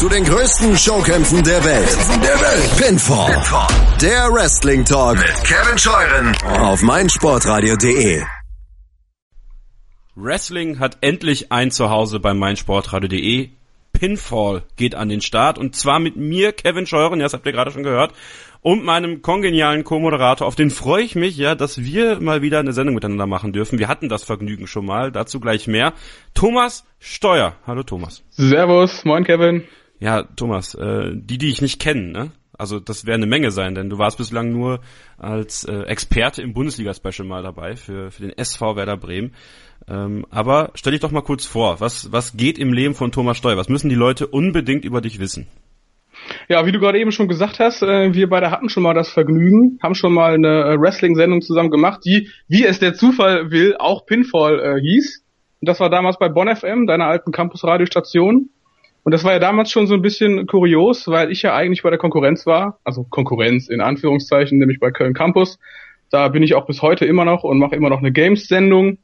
zu den größten Showkämpfen der Welt. Der Welt. Pinfall. Pinfall. Der Wrestling Talk mit Kevin Scheuren auf meinsportradio.de. Wrestling hat endlich ein Zuhause bei meinsportradio.de. Pinfall geht an den Start und zwar mit mir, Kevin Scheuren, ja, das habt ihr gerade schon gehört, und meinem kongenialen Co-Moderator. Auf den freue ich mich, ja, dass wir mal wieder eine Sendung miteinander machen dürfen. Wir hatten das Vergnügen schon mal, dazu gleich mehr. Thomas Steuer. Hallo Thomas. Servus, moin Kevin. Ja, Thomas, äh, die, die ich nicht kenne, ne? Also das wäre eine Menge sein, denn du warst bislang nur als äh, Experte im Bundesliga-Special mal dabei für, für den SV Werder Bremen. Ähm, aber stell dich doch mal kurz vor, was, was geht im Leben von Thomas Steuer? Was müssen die Leute unbedingt über dich wissen? Ja, wie du gerade eben schon gesagt hast, äh, wir beide hatten schon mal das Vergnügen, haben schon mal eine äh, Wrestling-Sendung zusammen gemacht, die, wie es der Zufall will, auch Pinfall äh, hieß. Und das war damals bei Bonn FM, deiner alten Campus-Radiostation. Und das war ja damals schon so ein bisschen kurios, weil ich ja eigentlich bei der Konkurrenz war, also Konkurrenz in Anführungszeichen, nämlich bei Köln Campus. Da bin ich auch bis heute immer noch und mache immer noch eine Games-Sendung.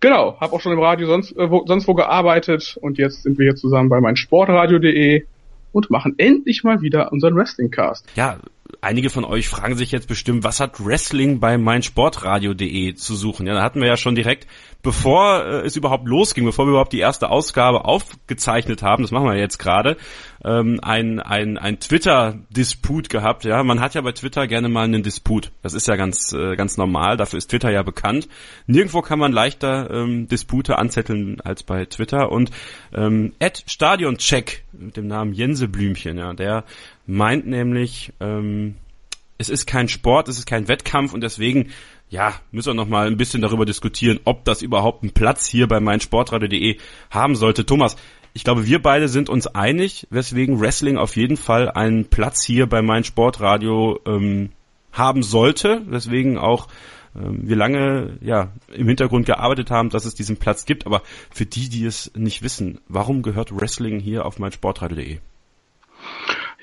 Genau, habe auch schon im Radio sonst, äh, wo, sonst wo gearbeitet und jetzt sind wir hier zusammen bei meinsportradio.de und machen endlich mal wieder unseren Wrestling-Cast. Ja, einige von euch fragen sich jetzt bestimmt, was hat Wrestling bei meinsportradio.de zu suchen? Ja, da hatten wir ja schon direkt, bevor äh, es überhaupt losging, bevor wir überhaupt die erste Ausgabe aufgezeichnet haben, das machen wir jetzt gerade, ähm, ein, ein, ein Twitter-Disput gehabt. Ja, man hat ja bei Twitter gerne mal einen Disput. Das ist ja ganz, äh, ganz normal. Dafür ist Twitter ja bekannt. Nirgendwo kann man leichter ähm, Dispute anzetteln als bei Twitter. Und ähm, Stadioncheck mit dem Namen Jenseblümchen, ja, der meint nämlich, ähm, es ist kein Sport, es ist kein Wettkampf und deswegen ja, müssen wir noch mal ein bisschen darüber diskutieren, ob das überhaupt einen Platz hier bei meinsportradio.de haben sollte. Thomas, ich glaube, wir beide sind uns einig, weswegen Wrestling auf jeden Fall einen Platz hier bei meinsportradio ähm, haben sollte, weswegen auch ähm, wir lange ja im Hintergrund gearbeitet haben, dass es diesen Platz gibt. Aber für die, die es nicht wissen, warum gehört Wrestling hier auf meinsportradio.de?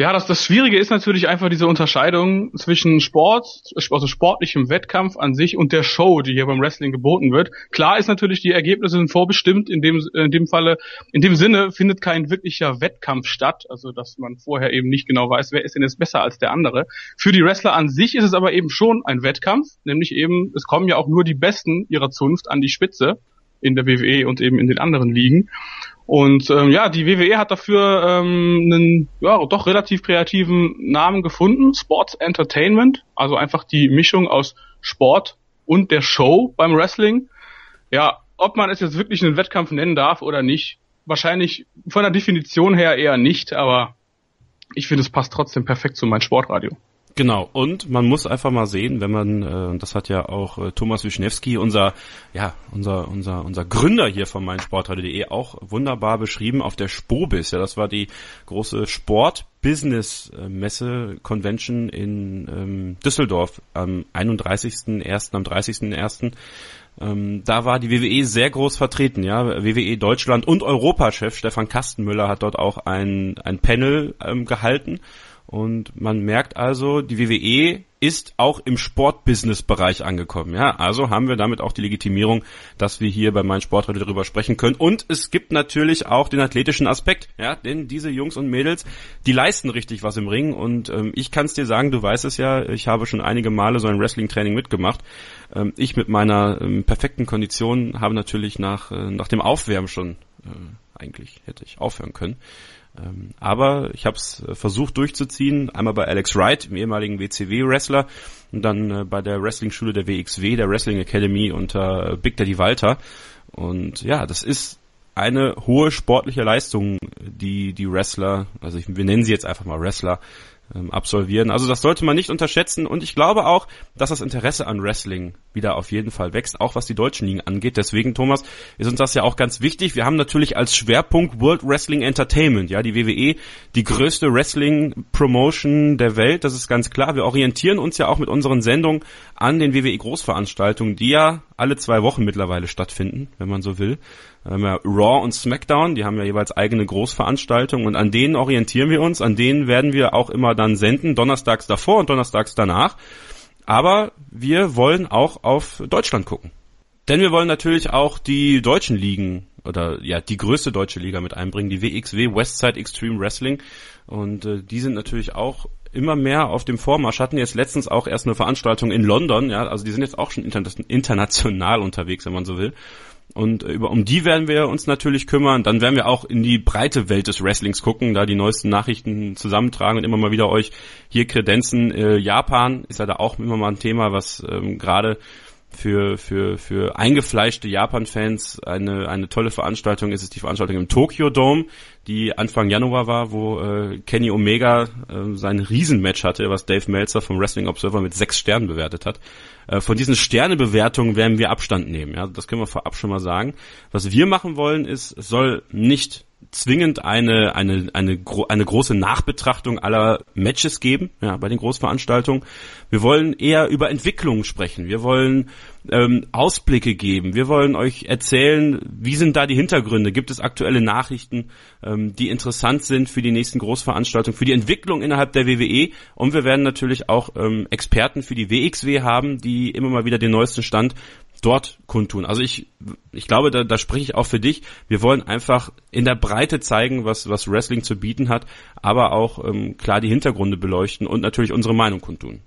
Ja, das, das Schwierige ist natürlich einfach diese Unterscheidung zwischen Sport, also sportlichem Wettkampf an sich und der Show, die hier beim Wrestling geboten wird. Klar ist natürlich, die Ergebnisse sind vorbestimmt. In dem, in dem Falle, in dem Sinne findet kein wirklicher Wettkampf statt. Also, dass man vorher eben nicht genau weiß, wer ist denn jetzt besser als der andere. Für die Wrestler an sich ist es aber eben schon ein Wettkampf. Nämlich eben, es kommen ja auch nur die Besten ihrer Zunft an die Spitze in der WWE und eben in den anderen Ligen. Und ähm, ja, die WWE hat dafür ähm, einen ja, doch relativ kreativen Namen gefunden, Sports Entertainment, also einfach die Mischung aus Sport und der Show beim Wrestling. Ja, ob man es jetzt wirklich einen Wettkampf nennen darf oder nicht, wahrscheinlich von der Definition her eher nicht, aber ich finde, es passt trotzdem perfekt zu meinem Sportradio. Genau, und man muss einfach mal sehen, wenn man, äh, das hat ja auch äh, Thomas Wischnewski, unser, ja, unser, unser, unser Gründer hier von meinsportradio.de auch wunderbar beschrieben auf der Spobis. Ja, das war die große Sport-Business-Messe Convention in ähm, Düsseldorf am 31.01., am 30.01. Ähm, da war die WWE sehr groß vertreten, ja. WWE Deutschland und Europachef Stefan Kastenmüller hat dort auch ein, ein Panel ähm, gehalten und man merkt also, die WWE ist auch im Sportbusiness-Bereich angekommen. Ja, also haben wir damit auch die Legitimierung, dass wir hier bei meinen Sportradio darüber sprechen können. Und es gibt natürlich auch den athletischen Aspekt. Ja, denn diese Jungs und Mädels, die leisten richtig was im Ring. Und ähm, ich kann es dir sagen, du weißt es ja, ich habe schon einige Male so ein Wrestling-Training mitgemacht. Ähm, ich mit meiner ähm, perfekten Kondition habe natürlich nach, äh, nach dem Aufwärmen schon äh, eigentlich hätte ich aufhören können. Ähm, aber ich habe es äh, versucht durchzuziehen, einmal bei Alex Wright, dem ehemaligen WCW-Wrestler, und dann äh, bei der Wrestling-Schule der WXW, der Wrestling Academy unter Big Daddy Walter. Und ja, das ist eine hohe sportliche Leistung, die die Wrestler, also ich, wir nennen sie jetzt einfach mal Wrestler, ähm, absolvieren. Also das sollte man nicht unterschätzen und ich glaube auch, dass das Interesse an Wrestling wieder auf jeden Fall wächst, auch was die deutschen Ligen angeht. Deswegen, Thomas, ist uns das ja auch ganz wichtig. Wir haben natürlich als Schwerpunkt World Wrestling Entertainment, ja, die WWE, die größte Wrestling Promotion der Welt, das ist ganz klar. Wir orientieren uns ja auch mit unseren Sendungen an den WWE Großveranstaltungen, die ja alle zwei Wochen mittlerweile stattfinden, wenn man so will. Ähm, ja Raw und SmackDown, die haben ja jeweils eigene Großveranstaltungen und an denen orientieren wir uns, an denen werden wir auch immer dann senden, donnerstags davor und donnerstags danach. Aber wir wollen auch auf Deutschland gucken. Denn wir wollen natürlich auch die deutschen Ligen oder ja die größte deutsche Liga mit einbringen, die WXW Westside Extreme Wrestling. Und äh, die sind natürlich auch immer mehr auf dem Vormarsch. Hatten jetzt letztens auch erst eine Veranstaltung in London, ja, also die sind jetzt auch schon international unterwegs, wenn man so will. Und äh, über, um die werden wir uns natürlich kümmern. Dann werden wir auch in die breite Welt des Wrestlings gucken, da die neuesten Nachrichten zusammentragen und immer mal wieder euch hier kredenzen. Äh, Japan ist ja da auch immer mal ein Thema, was ähm, gerade für, für, für eingefleischte Japan-Fans eine, eine tolle Veranstaltung ist es die Veranstaltung im Tokyo Dome, die Anfang Januar war, wo äh, Kenny Omega äh, sein Riesenmatch hatte, was Dave Meltzer vom Wrestling Observer mit sechs Sternen bewertet hat. Äh, von diesen Sternebewertungen werden wir Abstand nehmen. Ja? Das können wir vorab schon mal sagen. Was wir machen wollen, ist, es soll nicht zwingend eine, eine, eine, eine große Nachbetrachtung aller Matches geben, ja, bei den Großveranstaltungen. Wir wollen eher über Entwicklungen sprechen. Wir wollen ähm, Ausblicke geben. Wir wollen euch erzählen, wie sind da die Hintergründe? Gibt es aktuelle Nachrichten, ähm, die interessant sind für die nächsten Großveranstaltungen, für die Entwicklung innerhalb der WWE? Und wir werden natürlich auch ähm, Experten für die WXW haben, die immer mal wieder den neuesten Stand dort kundtun. Also ich, ich glaube, da, da spreche ich auch für dich. Wir wollen einfach in der Breite zeigen, was, was Wrestling zu bieten hat, aber auch ähm, klar die Hintergründe beleuchten und natürlich unsere Meinung kundtun.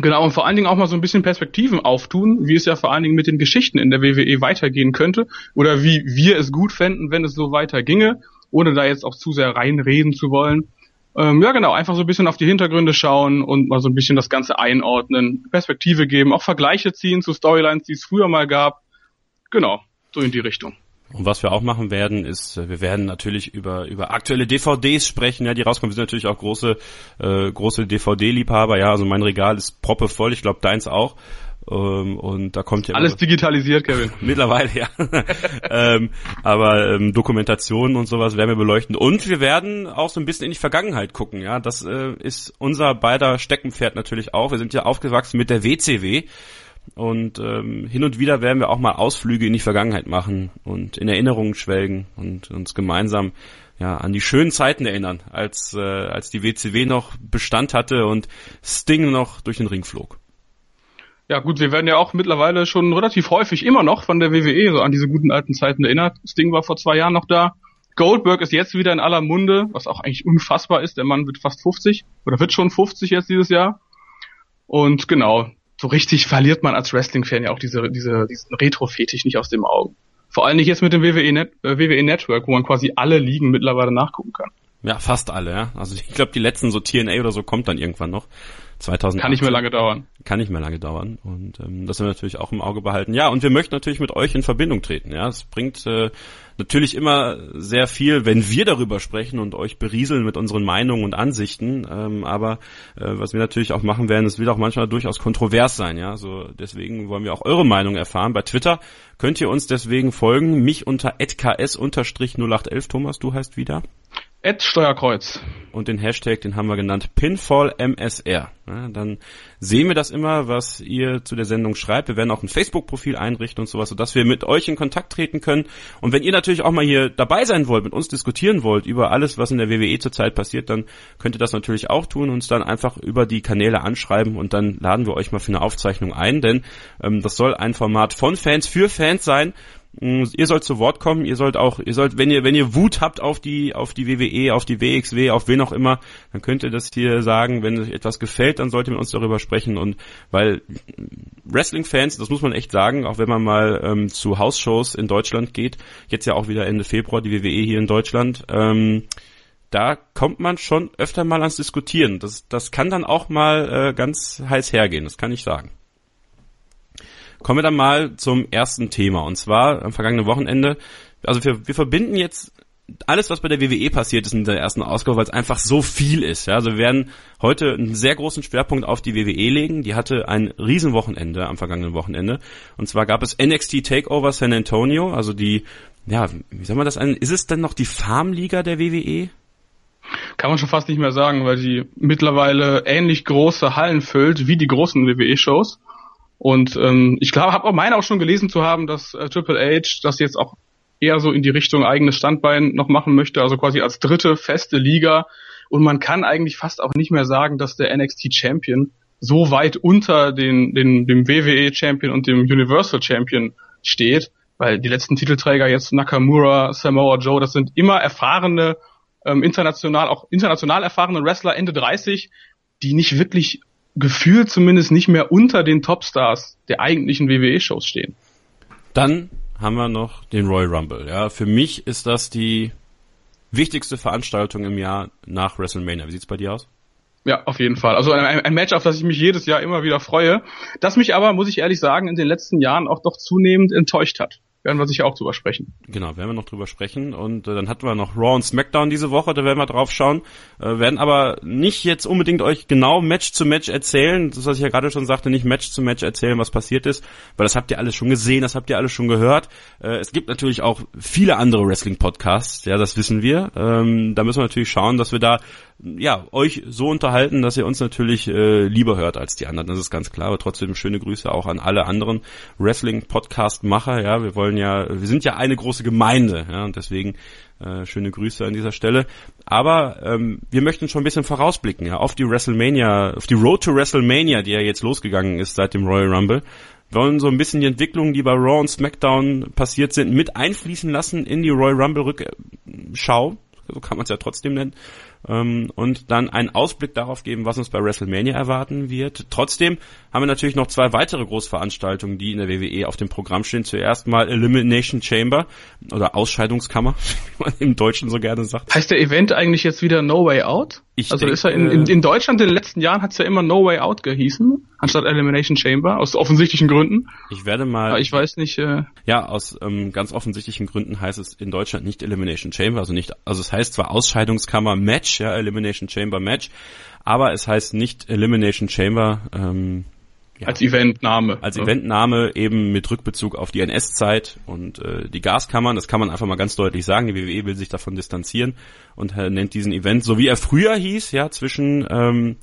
Genau, und vor allen Dingen auch mal so ein bisschen Perspektiven auftun, wie es ja vor allen Dingen mit den Geschichten in der WWE weitergehen könnte oder wie wir es gut fänden, wenn es so weiterginge, ohne da jetzt auch zu sehr reinreden zu wollen. Ähm, ja, genau, einfach so ein bisschen auf die Hintergründe schauen und mal so ein bisschen das Ganze einordnen, Perspektive geben, auch Vergleiche ziehen zu Storylines, die es früher mal gab. Genau, so in die Richtung. Und was wir auch machen werden, ist, äh, wir werden natürlich über über aktuelle DVDs sprechen, ja, die rauskommen. Wir sind natürlich auch große äh, große DVD-Liebhaber, ja. Also mein Regal ist proppevoll, ich glaube deins auch. Ähm, und da kommt ja alles digitalisiert, Kevin. Mittlerweile ja. ähm, aber ähm, Dokumentationen und sowas werden wir beleuchten und wir werden auch so ein bisschen in die Vergangenheit gucken. Ja, das äh, ist unser beider Steckenpferd natürlich auch. Wir sind ja aufgewachsen mit der WCW und ähm, hin und wieder werden wir auch mal Ausflüge in die Vergangenheit machen und in Erinnerungen schwelgen und uns gemeinsam ja an die schönen Zeiten erinnern, als äh, als die WCW noch Bestand hatte und Sting noch durch den Ring flog. Ja gut, wir werden ja auch mittlerweile schon relativ häufig immer noch von der WWE so an diese guten alten Zeiten erinnert. Sting war vor zwei Jahren noch da. Goldberg ist jetzt wieder in aller Munde, was auch eigentlich unfassbar ist. Der Mann wird fast 50 oder wird schon 50 jetzt dieses Jahr. Und genau, so richtig verliert man als Wrestling-Fan ja auch diese, diese, diesen Retro-Fetisch nicht aus dem Augen. Vor allem nicht jetzt mit dem WWE, Net, äh, WWE Network, wo man quasi alle Ligen mittlerweile nachgucken kann. Ja, fast alle, ja. Also ich glaube, die letzten so TNA oder so kommt dann irgendwann noch. 2000 kann nicht mehr lange dauern. Kann nicht mehr lange dauern und ähm, das wir natürlich auch im Auge behalten. Ja, und wir möchten natürlich mit euch in Verbindung treten. Ja, es bringt äh, natürlich immer sehr viel, wenn wir darüber sprechen und euch berieseln mit unseren Meinungen und Ansichten. Ähm, aber äh, was wir natürlich auch machen werden, es wird auch manchmal durchaus kontrovers sein. Ja, so deswegen wollen wir auch eure Meinung erfahren. Bei Twitter könnt ihr uns deswegen folgen. Mich unter @ks_0811. Thomas, du heißt wieder? Ed Steuerkreuz. Und den Hashtag, den haben wir genannt PinfallMSR. Ja, dann sehen wir das immer, was ihr zu der Sendung schreibt. Wir werden auch ein Facebook-Profil einrichten und sowas, sodass wir mit euch in Kontakt treten können. Und wenn ihr natürlich auch mal hier dabei sein wollt, mit uns diskutieren wollt über alles, was in der WWE zurzeit passiert, dann könnt ihr das natürlich auch tun, uns dann einfach über die Kanäle anschreiben und dann laden wir euch mal für eine Aufzeichnung ein, denn ähm, das soll ein Format von Fans für Fans sein ihr sollt zu Wort kommen, ihr sollt auch, ihr sollt, wenn ihr, wenn ihr Wut habt auf die, auf die WWE, auf die WXW, auf wen auch immer, dann könnt ihr das hier sagen, wenn euch etwas gefällt, dann sollt ihr mit uns darüber sprechen und weil Wrestling-Fans, das muss man echt sagen, auch wenn man mal ähm, zu Hausshows in Deutschland geht, jetzt ja auch wieder Ende Februar die WWE hier in Deutschland, ähm, da kommt man schon öfter mal ans Diskutieren. Das, das kann dann auch mal äh, ganz heiß hergehen, das kann ich sagen. Kommen wir dann mal zum ersten Thema. Und zwar am vergangenen Wochenende. Also wir, wir verbinden jetzt alles, was bei der WWE passiert ist in der ersten Ausgabe, weil es einfach so viel ist. Ja? Also wir werden heute einen sehr großen Schwerpunkt auf die WWE legen. Die hatte ein Riesenwochenende am vergangenen Wochenende. Und zwar gab es NXT Takeover San Antonio, also die, ja, wie soll man das an? Ist es denn noch die Farmliga der WWE? Kann man schon fast nicht mehr sagen, weil sie mittlerweile ähnlich große Hallen füllt wie die großen WWE-Shows. Und ähm, ich glaube, habe auch meine auch schon gelesen zu haben, dass äh, Triple H das jetzt auch eher so in die Richtung eigenes Standbein noch machen möchte, also quasi als dritte feste Liga. Und man kann eigentlich fast auch nicht mehr sagen, dass der NXT Champion so weit unter den, den, dem WWE Champion und dem Universal Champion steht. Weil die letzten Titelträger jetzt Nakamura, Samoa Joe, das sind immer erfahrene, ähm, international, auch international erfahrene Wrestler Ende 30, die nicht wirklich gefühlt zumindest nicht mehr unter den Topstars der eigentlichen WWE-Shows stehen. Dann haben wir noch den Royal Rumble. Ja, für mich ist das die wichtigste Veranstaltung im Jahr nach WrestleMania. Wie sieht's bei dir aus? Ja, auf jeden Fall. Also ein, ein, Match, auf das ich mich jedes Jahr immer wieder freue, das mich aber, muss ich ehrlich sagen, in den letzten Jahren auch doch zunehmend enttäuscht hat werden wir sicher auch drüber sprechen. Genau, werden wir noch drüber sprechen. Und äh, dann hatten wir noch Raw und SmackDown diese Woche, da werden wir drauf schauen. Äh, werden aber nicht jetzt unbedingt euch genau Match zu Match erzählen, das was ich ja gerade schon sagte, nicht Match zu Match erzählen, was passiert ist, weil das habt ihr alles schon gesehen, das habt ihr alles schon gehört. Äh, es gibt natürlich auch viele andere Wrestling-Podcasts, ja, das wissen wir. Ähm, da müssen wir natürlich schauen, dass wir da ja, euch so unterhalten, dass ihr uns natürlich äh, lieber hört als die anderen. Das ist ganz klar. Aber trotzdem schöne Grüße auch an alle anderen Wrestling-Podcast-Macher. Ja, wir wollen ja, wir sind ja eine große Gemeinde, ja, und deswegen äh, schöne Grüße an dieser Stelle. Aber ähm, wir möchten schon ein bisschen vorausblicken, ja, auf die WrestleMania, auf die Road to WrestleMania, die ja jetzt losgegangen ist seit dem Royal Rumble. Wir wollen so ein bisschen die Entwicklungen, die bei Raw und SmackDown passiert sind, mit einfließen lassen in die Royal Rumble Rückschau. So kann man es ja trotzdem nennen ähm, und dann einen Ausblick darauf geben, was uns bei WrestleMania erwarten wird. Trotzdem haben wir natürlich noch zwei weitere Großveranstaltungen, die in der WWE auf dem Programm stehen. Zuerst mal Elimination Chamber oder Ausscheidungskammer, wie man im Deutschen so gerne sagt. Heißt der Event eigentlich jetzt wieder No Way Out? Ich also denke, ist er in, in, in Deutschland in den letzten Jahren hat es ja immer No Way Out gehießen, anstatt Elimination Chamber, aus offensichtlichen Gründen. Ich werde mal. Aber ich weiß nicht. Äh, ja, aus ähm, ganz offensichtlichen Gründen heißt es in Deutschland nicht Elimination Chamber, also nicht, also es heißt zwar Ausscheidungskammer Match, ja, Elimination Chamber Match, aber es heißt nicht Elimination Chamber. Ähm, ja, als Eventname. Als ja. Eventname eben mit Rückbezug auf die NS-Zeit und äh, die Gaskammern. Das kann man einfach mal ganz deutlich sagen. Die WWE will sich davon distanzieren und äh, nennt diesen Event, so wie er früher hieß, ja, zwischen ähm,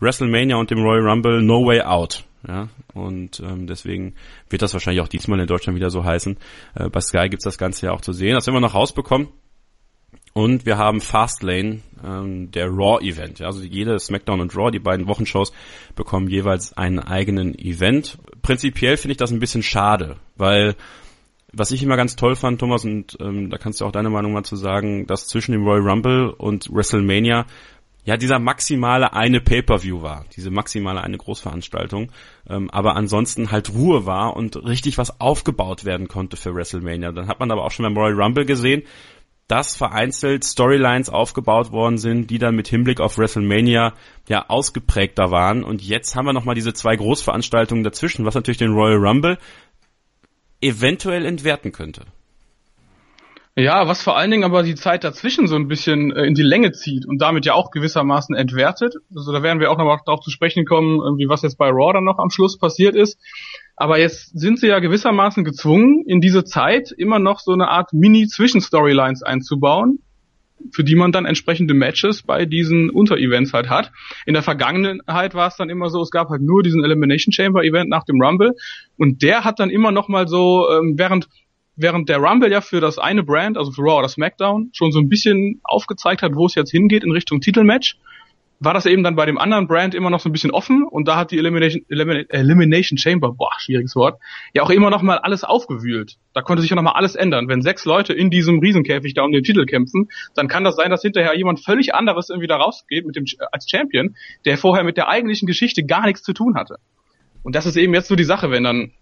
WrestleMania und dem Royal Rumble No Way Out. Ja, und ähm, deswegen wird das wahrscheinlich auch diesmal in Deutschland wieder so heißen. Äh, bei Sky gibt's das Ganze ja auch zu sehen. Das werden wir noch rausbekommen. Und wir haben Fastlane, ähm, der Raw-Event. Ja, also jede SmackDown und Raw, die beiden Wochenshows, bekommen jeweils einen eigenen Event. Prinzipiell finde ich das ein bisschen schade, weil was ich immer ganz toll fand, Thomas, und ähm, da kannst du auch deine Meinung mal zu sagen, dass zwischen dem Royal Rumble und WrestleMania ja dieser maximale eine Pay-per-View war, diese maximale eine Großveranstaltung, ähm, aber ansonsten halt Ruhe war und richtig was aufgebaut werden konnte für WrestleMania. Dann hat man aber auch schon beim Royal Rumble gesehen, dass vereinzelt Storylines aufgebaut worden sind, die dann mit Hinblick auf WrestleMania ja ausgeprägter waren. Und jetzt haben wir nochmal diese zwei Großveranstaltungen dazwischen, was natürlich den Royal Rumble eventuell entwerten könnte. Ja, was vor allen Dingen aber die Zeit dazwischen so ein bisschen äh, in die Länge zieht und damit ja auch gewissermaßen entwertet. Also da werden wir auch noch mal darauf zu sprechen kommen, wie was jetzt bei Raw dann noch am Schluss passiert ist. Aber jetzt sind sie ja gewissermaßen gezwungen, in diese Zeit immer noch so eine Art Mini-Zwischen-Storylines einzubauen, für die man dann entsprechende Matches bei diesen Unterevents halt hat. In der Vergangenheit war es dann immer so, es gab halt nur diesen Elimination Chamber Event nach dem Rumble und der hat dann immer noch mal so, ähm, während während der Rumble ja für das eine Brand, also für Raw oder SmackDown, schon so ein bisschen aufgezeigt hat, wo es jetzt hingeht in Richtung Titelmatch, war das eben dann bei dem anderen Brand immer noch so ein bisschen offen und da hat die Elimination, Elimination Chamber, boah, schwieriges Wort, ja auch immer noch mal alles aufgewühlt. Da konnte sich ja noch mal alles ändern. Wenn sechs Leute in diesem Riesenkäfig da um den Titel kämpfen, dann kann das sein, dass hinterher jemand völlig anderes irgendwie da rausgeht mit dem, als Champion, der vorher mit der eigentlichen Geschichte gar nichts zu tun hatte. Und das ist eben jetzt so die Sache, wenn dann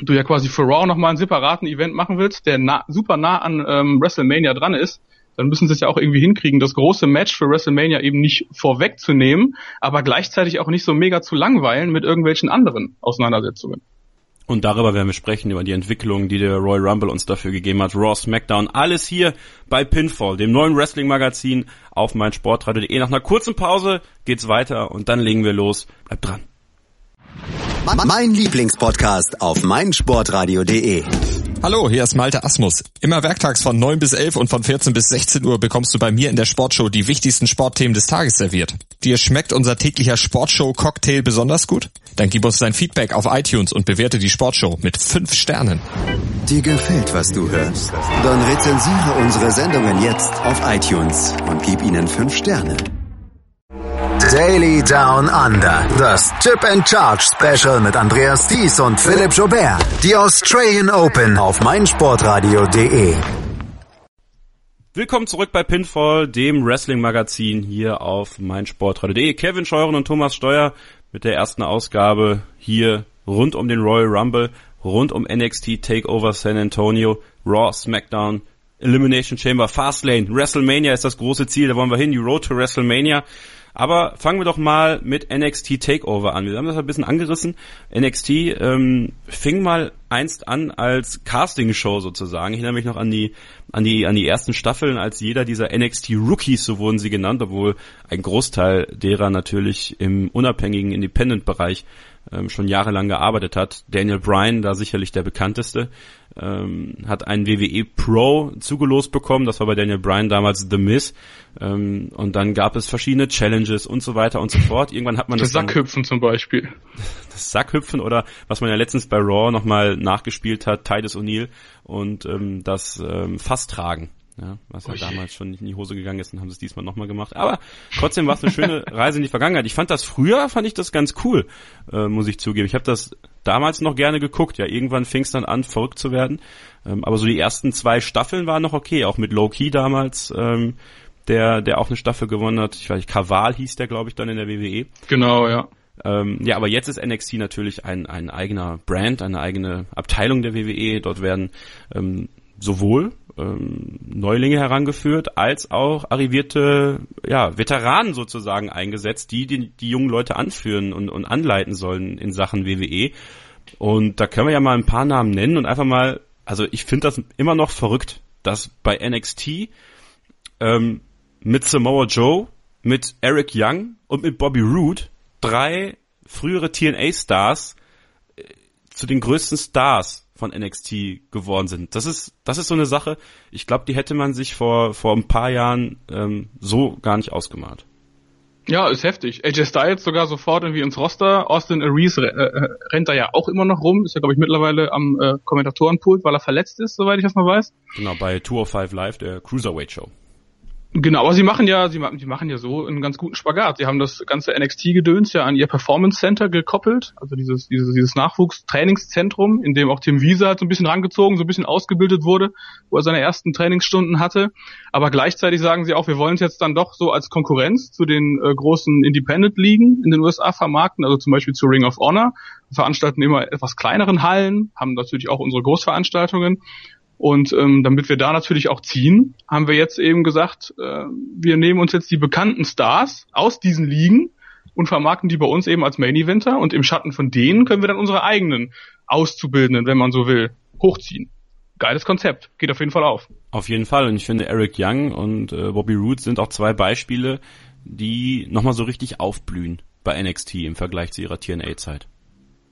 du ja quasi für Raw noch mal einen separaten Event machen willst, der na, super nah an ähm, WrestleMania dran ist, dann müssen sie es ja auch irgendwie hinkriegen, das große Match für WrestleMania eben nicht vorwegzunehmen, aber gleichzeitig auch nicht so mega zu langweilen mit irgendwelchen anderen Auseinandersetzungen. Und darüber werden wir sprechen, über die Entwicklung, die der Royal Rumble uns dafür gegeben hat. Raw, SmackDown, alles hier bei Pinfall, dem neuen Wrestling-Magazin auf meinsportradio.de. Nach einer kurzen Pause geht's weiter und dann legen wir los. Bleibt dran. Mein Lieblingspodcast auf meinsportradio.de. Hallo, hier ist Malte Asmus. Immer werktags von 9 bis 11 und von 14 bis 16 Uhr bekommst du bei mir in der Sportshow die wichtigsten Sportthemen des Tages serviert. Dir schmeckt unser täglicher Sportshow-Cocktail besonders gut? Dann gib uns dein Feedback auf iTunes und bewerte die Sportshow mit 5 Sternen. Dir gefällt, was du hörst? Dann rezensiere unsere Sendungen jetzt auf iTunes und gib ihnen 5 Sterne. Daily Down Under. Das Chip and Charge Special mit Andreas Thies und Philipp Jobert. Die Australian Open auf meinsportradio.de. Willkommen zurück bei Pinfall, dem Wrestling-Magazin hier auf meinsportradio.de. Kevin Scheuren und Thomas Steuer mit der ersten Ausgabe hier rund um den Royal Rumble, rund um NXT Takeover San Antonio, Raw, SmackDown, Elimination Chamber, Fastlane, WrestleMania ist das große Ziel, da wollen wir hin, die Road to WrestleMania. Aber fangen wir doch mal mit NXT Takeover an. Wir haben das ein bisschen angerissen. NXT ähm, fing mal einst an als Casting-Show sozusagen. Ich erinnere mich noch an die, an die, an die ersten Staffeln, als jeder dieser NXT Rookies, so wurden sie genannt, obwohl ein Großteil derer natürlich im unabhängigen Independent-Bereich ähm, schon jahrelang gearbeitet hat. Daniel Bryan, da sicherlich der bekannteste, ähm, hat einen WWE Pro zugelost bekommen. Das war bei Daniel Bryan damals The Miz. Ähm, und dann gab es verschiedene Challenges und so weiter und so fort. Irgendwann hat man das. Das Sackhüpfen zum Beispiel. Das Sackhüpfen oder was man ja letztens bei Raw nochmal nachgespielt hat, Titus O'Neill und ähm, das ähm, Fasstragen. Ja, was ja Ui. damals schon in die Hose gegangen ist, und haben sie es diesmal nochmal gemacht. Aber trotzdem war es eine schöne Reise in die Vergangenheit. Ich fand das früher, fand ich das ganz cool, äh, muss ich zugeben. Ich habe das damals noch gerne geguckt. Ja, irgendwann fing es dann an, verrückt zu werden. Ähm, aber so die ersten zwei Staffeln waren noch okay, auch mit Low Key damals, ähm, der, der auch eine Staffel gewonnen hat. Ich weiß nicht, Kaval hieß der, glaube ich, dann in der WWE. Genau, ja. Ähm, ja, aber jetzt ist NXT natürlich ein, ein eigener Brand, eine eigene Abteilung der WWE. Dort werden ähm, sowohl ähm, Neulinge herangeführt, als auch arrivierte ja, Veteranen sozusagen eingesetzt, die, die die jungen Leute anführen und, und anleiten sollen in Sachen WWE. Und da können wir ja mal ein paar Namen nennen und einfach mal, also ich finde das immer noch verrückt, dass bei NXT ähm, mit Samoa Joe, mit Eric Young und mit Bobby Roode drei frühere TNA-Stars äh, zu den größten Stars von NXT geworden sind. Das ist, das ist so eine Sache, ich glaube, die hätte man sich vor, vor ein paar Jahren ähm, so gar nicht ausgemalt. Ja, ist heftig. AJ Styles sogar sofort irgendwie ins Roster. Austin Aries äh, äh, rennt da ja auch immer noch rum. Ist ja, glaube ich, mittlerweile am äh, Kommentatorenpult, weil er verletzt ist, soweit ich das mal weiß. Genau, bei 205 Live, der Cruiserweight Show. Genau, aber sie machen ja, sie, sie machen ja so einen ganz guten Spagat. Sie haben das ganze NXT-Gedöns ja an ihr Performance Center gekoppelt, also dieses, dieses, dieses Nachwuchstrainingszentrum, in dem auch Tim Wiese halt so ein bisschen rangezogen, so ein bisschen ausgebildet wurde, wo er seine ersten Trainingsstunden hatte. Aber gleichzeitig sagen sie auch, wir wollen es jetzt dann doch so als Konkurrenz zu den äh, großen Independent-Ligen in den USA vermarkten, also zum Beispiel zu Ring of Honor. Wir veranstalten immer etwas kleineren Hallen, haben natürlich auch unsere Großveranstaltungen und ähm, damit wir da natürlich auch ziehen, haben wir jetzt eben gesagt, äh, wir nehmen uns jetzt die bekannten Stars aus diesen Ligen und vermarkten die bei uns eben als Main Eventer und im Schatten von denen können wir dann unsere eigenen Auszubildenden, wenn man so will, hochziehen. Geiles Konzept, geht auf jeden Fall auf. Auf jeden Fall und ich finde Eric Young und äh, Bobby Roode sind auch zwei Beispiele, die nochmal so richtig aufblühen bei NXT im Vergleich zu ihrer TNA-Zeit.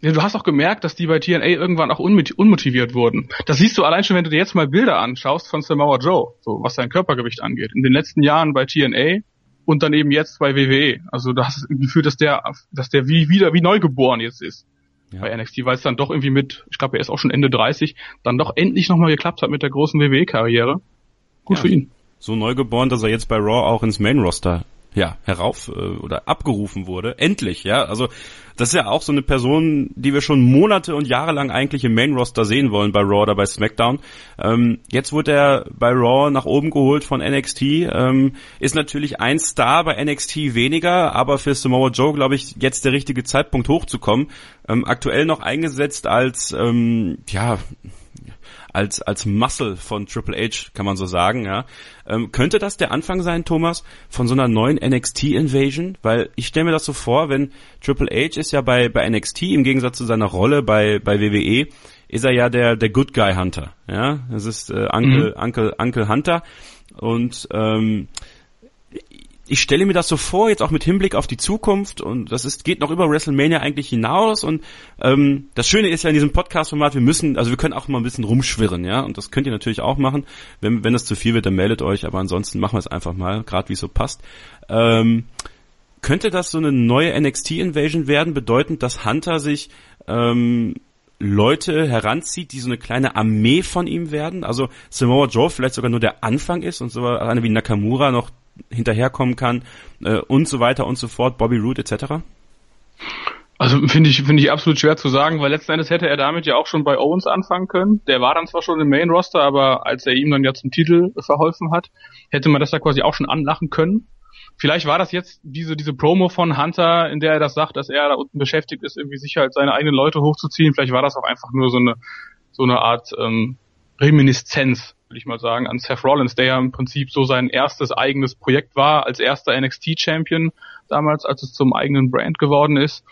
Ja, du hast auch gemerkt, dass die bei TNA irgendwann auch unmotiviert wurden. Das siehst du allein schon, wenn du dir jetzt mal Bilder anschaust von Samoa Joe, so was sein Körpergewicht angeht. In den letzten Jahren bei TNA und dann eben jetzt bei WWE. Also du hast das Gefühl, dass der, dass der wie wieder wie neugeboren jetzt ist ja. bei NXT, weil es dann doch irgendwie mit, ich glaube, er ist auch schon Ende 30, dann doch endlich nochmal geklappt hat mit der großen WWE-Karriere. Gut ja, für ihn. So neugeboren, dass er jetzt bei Raw auch ins Main Roster ja, herauf äh, oder abgerufen wurde. Endlich, ja. Also das ist ja auch so eine Person, die wir schon Monate und Jahre lang eigentlich im Main Roster sehen wollen bei Raw oder bei SmackDown. Ähm, jetzt wurde er bei Raw nach oben geholt von NXT. Ähm, ist natürlich ein Star bei NXT weniger, aber für Samoa Joe, glaube ich, jetzt der richtige Zeitpunkt hochzukommen. Ähm, aktuell noch eingesetzt als, ähm, ja, als, als Muscle von Triple H, kann man so sagen, ja. Ähm, könnte das der Anfang sein, Thomas, von so einer neuen NXT-Invasion? Weil ich stelle mir das so vor, wenn Triple H ist ja bei, bei NXT im Gegensatz zu seiner Rolle bei, bei WWE, ist er ja der, der Good Guy Hunter, ja. Das ist äh, Uncle, mhm. Uncle, Uncle Hunter. Und ähm, ich stelle mir das so vor, jetzt auch mit Hinblick auf die Zukunft und das ist, geht noch über WrestleMania eigentlich hinaus und ähm, das Schöne ist ja in diesem Podcast-Format, wir müssen, also wir können auch mal ein bisschen rumschwirren, ja, und das könnt ihr natürlich auch machen. Wenn, wenn das zu viel wird, dann meldet euch, aber ansonsten machen wir es einfach mal, gerade wie es so passt. Ähm, könnte das so eine neue NXT-Invasion werden, bedeutend, dass Hunter sich ähm, Leute heranzieht, die so eine kleine Armee von ihm werden. Also Samoa Joe vielleicht sogar nur der Anfang ist und so eine wie Nakamura noch hinterherkommen kann äh, und so weiter und so fort, Bobby Roode etc.? Also finde ich finde ich absolut schwer zu sagen, weil letzten Endes hätte er damit ja auch schon bei Owens anfangen können. Der war dann zwar schon im Main Roster, aber als er ihm dann ja zum Titel verholfen hat, hätte man das da quasi auch schon anlachen können. Vielleicht war das jetzt diese diese Promo von Hunter, in der er das sagt, dass er da unten beschäftigt ist, irgendwie sicher halt seine eigenen Leute hochzuziehen. Vielleicht war das auch einfach nur so eine so eine Art ähm, Reminiszenz, würde ich mal sagen, an Seth Rollins, der ja im Prinzip so sein erstes eigenes Projekt war, als erster NXT-Champion damals, als es zum eigenen Brand geworden ist.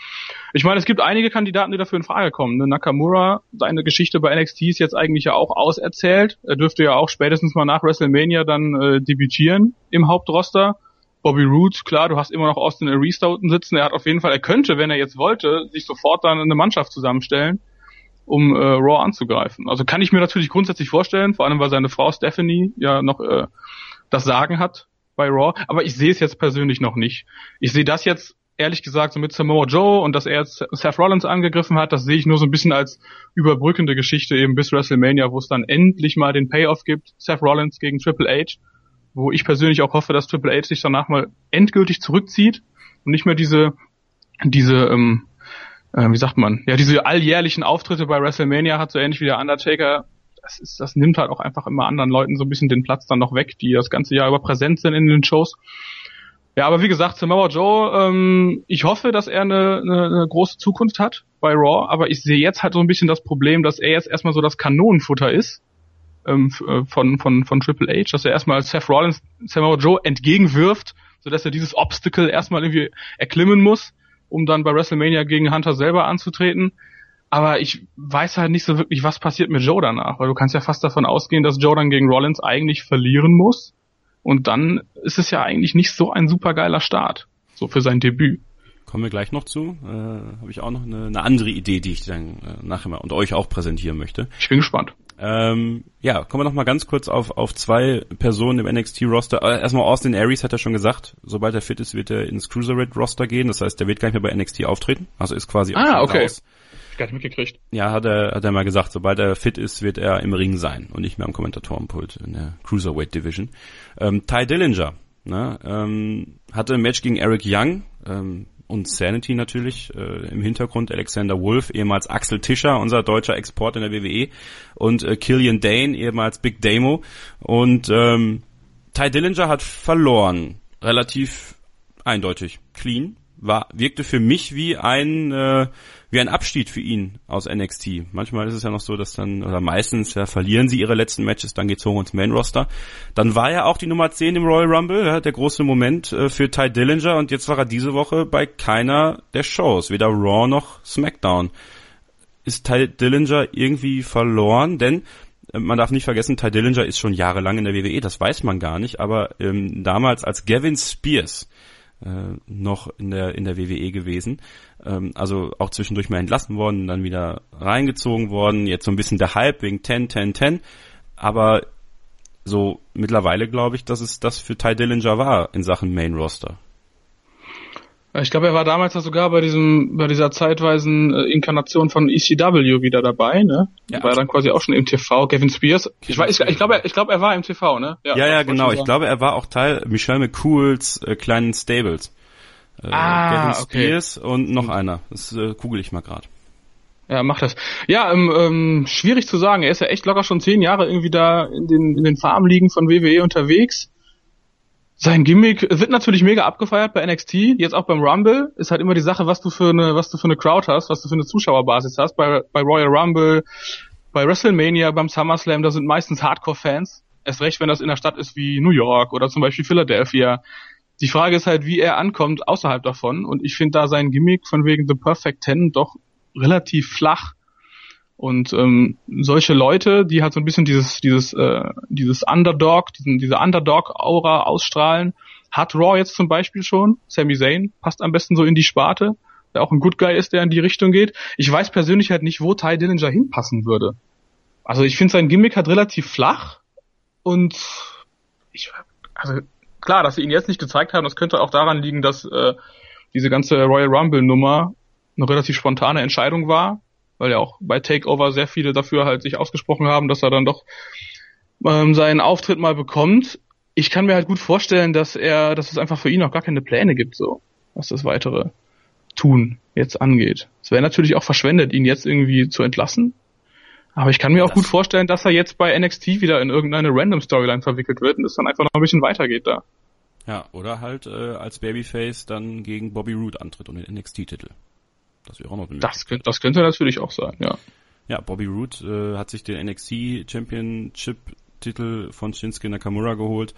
Ich meine, es gibt einige Kandidaten, die dafür in Frage kommen. Ne? Nakamura, seine Geschichte bei NXT ist jetzt eigentlich ja auch auserzählt. Er dürfte ja auch spätestens mal nach WrestleMania dann äh, debütieren im Hauptroster. Bobby Roode, klar, du hast immer noch Austin Aries da unten sitzen. Er hat auf jeden Fall, er könnte, wenn er jetzt wollte, sich sofort dann eine Mannschaft zusammenstellen um äh, Raw anzugreifen. Also kann ich mir natürlich grundsätzlich vorstellen, vor allem weil seine Frau Stephanie ja noch äh, das Sagen hat bei Raw, aber ich sehe es jetzt persönlich noch nicht. Ich sehe das jetzt ehrlich gesagt so mit Samoa Joe und dass er jetzt Seth Rollins angegriffen hat, das sehe ich nur so ein bisschen als überbrückende Geschichte eben bis WrestleMania, wo es dann endlich mal den Payoff gibt, Seth Rollins gegen Triple H, wo ich persönlich auch hoffe, dass Triple H sich danach mal endgültig zurückzieht und nicht mehr diese diese ähm, äh, wie sagt man, ja, diese alljährlichen Auftritte bei WrestleMania hat, so ähnlich wie der Undertaker, das ist, das nimmt halt auch einfach immer anderen Leuten so ein bisschen den Platz dann noch weg, die das ganze Jahr über präsent sind in den Shows. Ja, aber wie gesagt, Samoa Joe, ähm, ich hoffe, dass er eine, eine, eine große Zukunft hat bei Raw, aber ich sehe jetzt halt so ein bisschen das Problem, dass er jetzt erstmal so das Kanonenfutter ist ähm, äh, von, von, von Triple H, dass er erstmal Seth Rollins Samoa Joe entgegenwirft, sodass er dieses Obstacle erstmal irgendwie erklimmen muss um dann bei WrestleMania gegen Hunter selber anzutreten. Aber ich weiß halt nicht so wirklich, was passiert mit Joe danach, weil du kannst ja fast davon ausgehen, dass Joe dann gegen Rollins eigentlich verlieren muss. Und dann ist es ja eigentlich nicht so ein super geiler Start, so für sein Debüt. Kommen wir gleich noch zu. Äh, Habe ich auch noch eine, eine andere Idee, die ich dann äh, nachher mal und euch auch präsentieren möchte. Ich bin gespannt. Ähm, ja, kommen wir noch mal ganz kurz auf, auf zwei Personen im NXT-Roster. Äh, erstmal Austin Aries hat er schon gesagt, sobald er fit ist, wird er ins Cruiserweight-Roster gehen. Das heißt, der wird gar nicht mehr bei NXT auftreten. Also ist quasi Ah, okay. Raus. Ich gar nicht mitgekriegt. Ja, hat er, hat er mal gesagt, sobald er fit ist, wird er im Ring sein und nicht mehr am Kommentatorenpult in der Cruiserweight Division. Ähm, Ty Dillinger, ne, ähm, hatte ein Match gegen Eric Young, ähm, und Sanity natürlich äh, im Hintergrund. Alexander Wolf, ehemals Axel Tischer, unser deutscher Export in der WWE und äh, Killian Dane, ehemals Big Damo und ähm, Ty Dillinger hat verloren, relativ eindeutig, clean, war wirkte für mich wie ein äh, wie ein Abschied für ihn aus NXT. Manchmal ist es ja noch so, dass dann, oder meistens ja, verlieren sie ihre letzten Matches, dann geht's hoch ins Main Roster. Dann war er auch die Nummer 10 im Royal Rumble, ja, der große Moment äh, für Ty Dillinger und jetzt war er diese Woche bei keiner der Shows, weder Raw noch SmackDown. Ist Ty Dillinger irgendwie verloren? Denn äh, man darf nicht vergessen, Ty Dillinger ist schon jahrelang in der WWE, das weiß man gar nicht, aber ähm, damals als Gavin Spears äh, noch in der in der WWE gewesen. Ähm, also auch zwischendurch mal entlassen worden, dann wieder reingezogen worden. Jetzt so ein bisschen der Hype wegen 10, 10, 10. Aber so mittlerweile glaube ich, dass es das für Ty Dillinger war in Sachen Main Roster. Ich glaube, er war damals ja sogar bei diesem, bei dieser zeitweisen äh, Inkarnation von ECW wieder dabei, ne? Ja, war dann quasi auch schon im TV. Kevin Spears. Ich, weiß, ich, ich glaube, er, ich glaube, er war im TV, ne? Ja, ja, ja genau. Ich glaube, er war auch Teil Michelle McCools äh, kleinen Stables. Äh, ah, Kevin Spears okay. und noch einer. Das äh, google ich mal gerade. Ja, mach das. Ja, ähm, ähm, schwierig zu sagen. Er ist ja echt locker schon zehn Jahre irgendwie da in den, in den Farmligen von WWE unterwegs sein Gimmick wird natürlich mega abgefeiert bei NXT, jetzt auch beim Rumble. Ist halt immer die Sache, was du für eine, was du für eine Crowd hast, was du für eine Zuschauerbasis hast. Bei, bei Royal Rumble, bei WrestleMania, beim SummerSlam, da sind meistens Hardcore-Fans. Erst recht, wenn das in einer Stadt ist wie New York oder zum Beispiel Philadelphia. Die Frage ist halt, wie er ankommt außerhalb davon. Und ich finde da sein Gimmick von wegen The Perfect Ten doch relativ flach. Und ähm, solche Leute, die halt so ein bisschen dieses, dieses, äh, dieses Underdog, diesen, diese Underdog-Aura ausstrahlen, hat Raw jetzt zum Beispiel schon. Sami Zayn passt am besten so in die Sparte, der auch ein Good Guy ist, der in die Richtung geht. Ich weiß persönlich halt nicht, wo Ty Dillinger hinpassen würde. Also ich finde sein Gimmick halt relativ flach und ich, also klar, dass sie ihn jetzt nicht gezeigt haben, das könnte auch daran liegen, dass äh, diese ganze Royal Rumble Nummer eine relativ spontane Entscheidung war weil ja auch bei Takeover sehr viele dafür halt sich ausgesprochen haben, dass er dann doch ähm, seinen Auftritt mal bekommt. ich kann mir halt gut vorstellen, dass er, dass es einfach für ihn auch gar keine Pläne gibt, so, was das weitere Tun jetzt angeht. Es wäre natürlich auch verschwendet, ihn jetzt irgendwie zu entlassen. Aber ich kann mir auch das gut vorstellen, dass er jetzt bei NXT wieder in irgendeine Random Storyline verwickelt wird und es dann einfach noch ein bisschen weitergeht da. Ja, oder halt äh, als Babyface dann gegen Bobby Roode antritt und den NXT-Titel. Das wäre auch noch eine das könnte, das könnte natürlich auch sein, ja. Ja, Bobby Roode äh, hat sich den NXT Championship Titel von Shinsuke Nakamura geholt.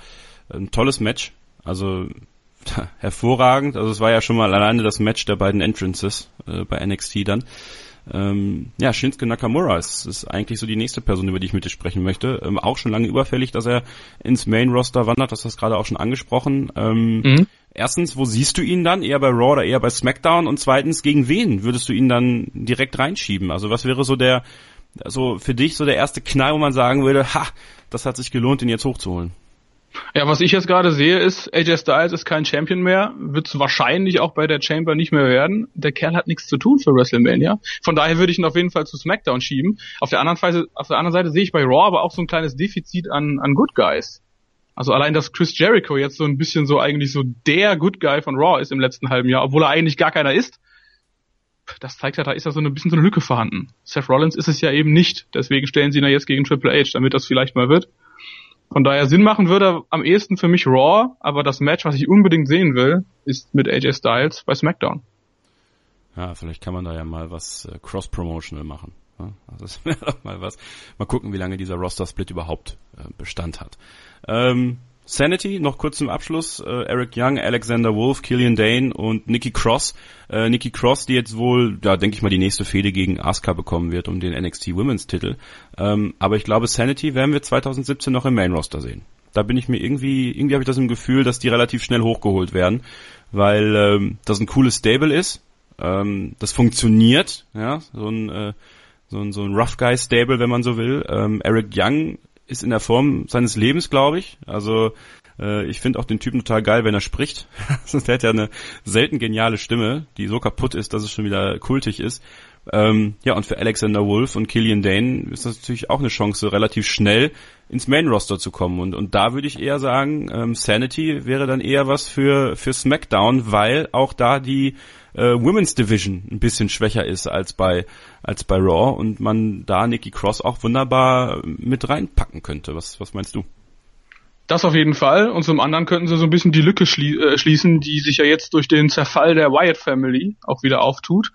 Ein tolles Match, also hervorragend. Also es war ja schon mal alleine das Match der beiden Entrances äh, bei NXT dann. Ähm, ja, Shinsuke Nakamura ist, ist eigentlich so die nächste Person, über die ich mit dir sprechen möchte. Ähm, auch schon lange überfällig, dass er ins Main Roster wandert, das hast du gerade auch schon angesprochen. Ähm, mhm. Erstens, wo siehst du ihn dann? Eher bei Raw oder eher bei SmackDown? Und zweitens, gegen wen würdest du ihn dann direkt reinschieben? Also was wäre so der, so für dich so der erste Knall, wo man sagen würde, ha, das hat sich gelohnt, ihn jetzt hochzuholen? Ja, was ich jetzt gerade sehe, ist, AJ Styles ist kein Champion mehr, wird es wahrscheinlich auch bei der Chamber nicht mehr werden. Der Kerl hat nichts zu tun für WrestleMania. Von daher würde ich ihn auf jeden Fall zu SmackDown schieben. Auf der anderen Seite, auf der anderen Seite sehe ich bei Raw aber auch so ein kleines Defizit an, an Good Guys. Also allein, dass Chris Jericho jetzt so ein bisschen so eigentlich so der Good Guy von Raw ist im letzten halben Jahr, obwohl er eigentlich gar keiner ist, das zeigt ja, da ist ja so ein bisschen so eine Lücke vorhanden. Seth Rollins ist es ja eben nicht. Deswegen stellen sie ihn ja jetzt gegen Triple H, damit das vielleicht mal wird. Von daher Sinn machen würde am ehesten für mich Raw, aber das Match, was ich unbedingt sehen will, ist mit AJ Styles bei SmackDown. Ja, vielleicht kann man da ja mal was äh, cross-promotional machen. Ja, also das wäre doch mal was. Mal gucken, wie lange dieser Roster-Split überhaupt äh, Bestand hat. Ähm, Sanity, noch kurz zum Abschluss. Äh, Eric Young, Alexander Wolf, Killian Dane und Nikki Cross. Äh, Nikki Cross, die jetzt wohl, ja, denke ich mal, die nächste Fehde gegen Asuka bekommen wird um den NXT Women's Titel. Ähm, aber ich glaube, Sanity werden wir 2017 noch im Main Roster sehen. Da bin ich mir irgendwie, irgendwie habe ich das im Gefühl, dass die relativ schnell hochgeholt werden, weil ähm, das ein cooles Stable ist. Ähm, das funktioniert, ja, so ein äh, so ein, so ein Rough Guy Stable, wenn man so will. Ähm, Eric Young ist in der Form seines Lebens, glaube ich. Also äh, ich finde auch den Typen total geil, wenn er spricht. der hat ja eine selten geniale Stimme, die so kaputt ist, dass es schon wieder kultig ist. Ähm, ja, und für Alexander Wolf und Killian Dane ist das natürlich auch eine Chance, relativ schnell ins Main Roster zu kommen. Und, und da würde ich eher sagen, ähm, Sanity wäre dann eher was für, für SmackDown, weil auch da die äh, Women's Division ein bisschen schwächer ist als bei als bei Raw und man da Nikki Cross auch wunderbar mit reinpacken könnte. Was was meinst du? Das auf jeden Fall. Und zum anderen könnten sie so ein bisschen die Lücke schlie äh, schließen, die sich ja jetzt durch den Zerfall der Wyatt Family auch wieder auftut.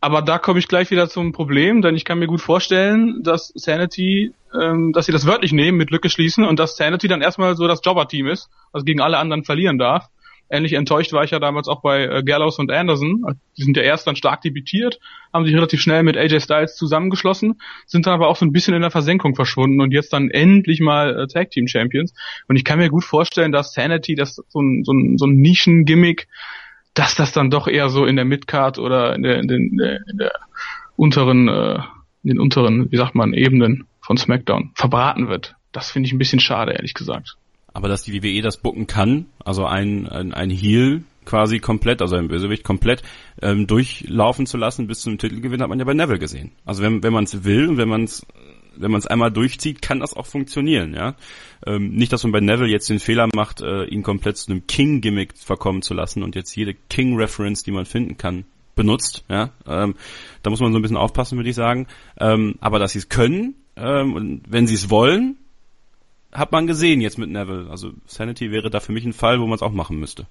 Aber da komme ich gleich wieder zum Problem, denn ich kann mir gut vorstellen, dass Sanity, ähm, dass sie das wörtlich nehmen mit Lücke schließen und dass Sanity dann erstmal so das Jobber-Team ist, also gegen alle anderen verlieren darf. Ähnlich enttäuscht war ich ja damals auch bei äh, Gallows und Anderson. Die sind ja erst dann stark debütiert, haben sich relativ schnell mit AJ Styles zusammengeschlossen, sind dann aber auch so ein bisschen in der Versenkung verschwunden und jetzt dann endlich mal äh, Tag Team Champions. Und ich kann mir gut vorstellen, dass Sanity, das so ein, so ein, so ein Nischen-Gimmick, dass das dann doch eher so in der Midcard oder in der, in, den, in der unteren, äh, in den unteren, wie sagt man, Ebenen von SmackDown verbraten wird. Das finde ich ein bisschen schade, ehrlich gesagt. Aber dass die WWE das bucken kann, also ein, ein, ein Heel quasi komplett, also ein Bösewicht komplett ähm, durchlaufen zu lassen bis zum Titelgewinn, hat man ja bei Neville gesehen. Also wenn, wenn man es will und wenn man es wenn man es einmal durchzieht, kann das auch funktionieren, ja. Ähm, nicht, dass man bei Neville jetzt den Fehler macht, äh, ihn komplett zu einem King-Gimmick verkommen zu lassen und jetzt jede King-Reference, die man finden kann, benutzt, ja. Ähm, da muss man so ein bisschen aufpassen, würde ich sagen. Ähm, aber dass sie es können ähm, und wenn sie es wollen, hat man gesehen jetzt mit Neville. Also Sanity wäre da für mich ein Fall, wo man es auch machen müsste.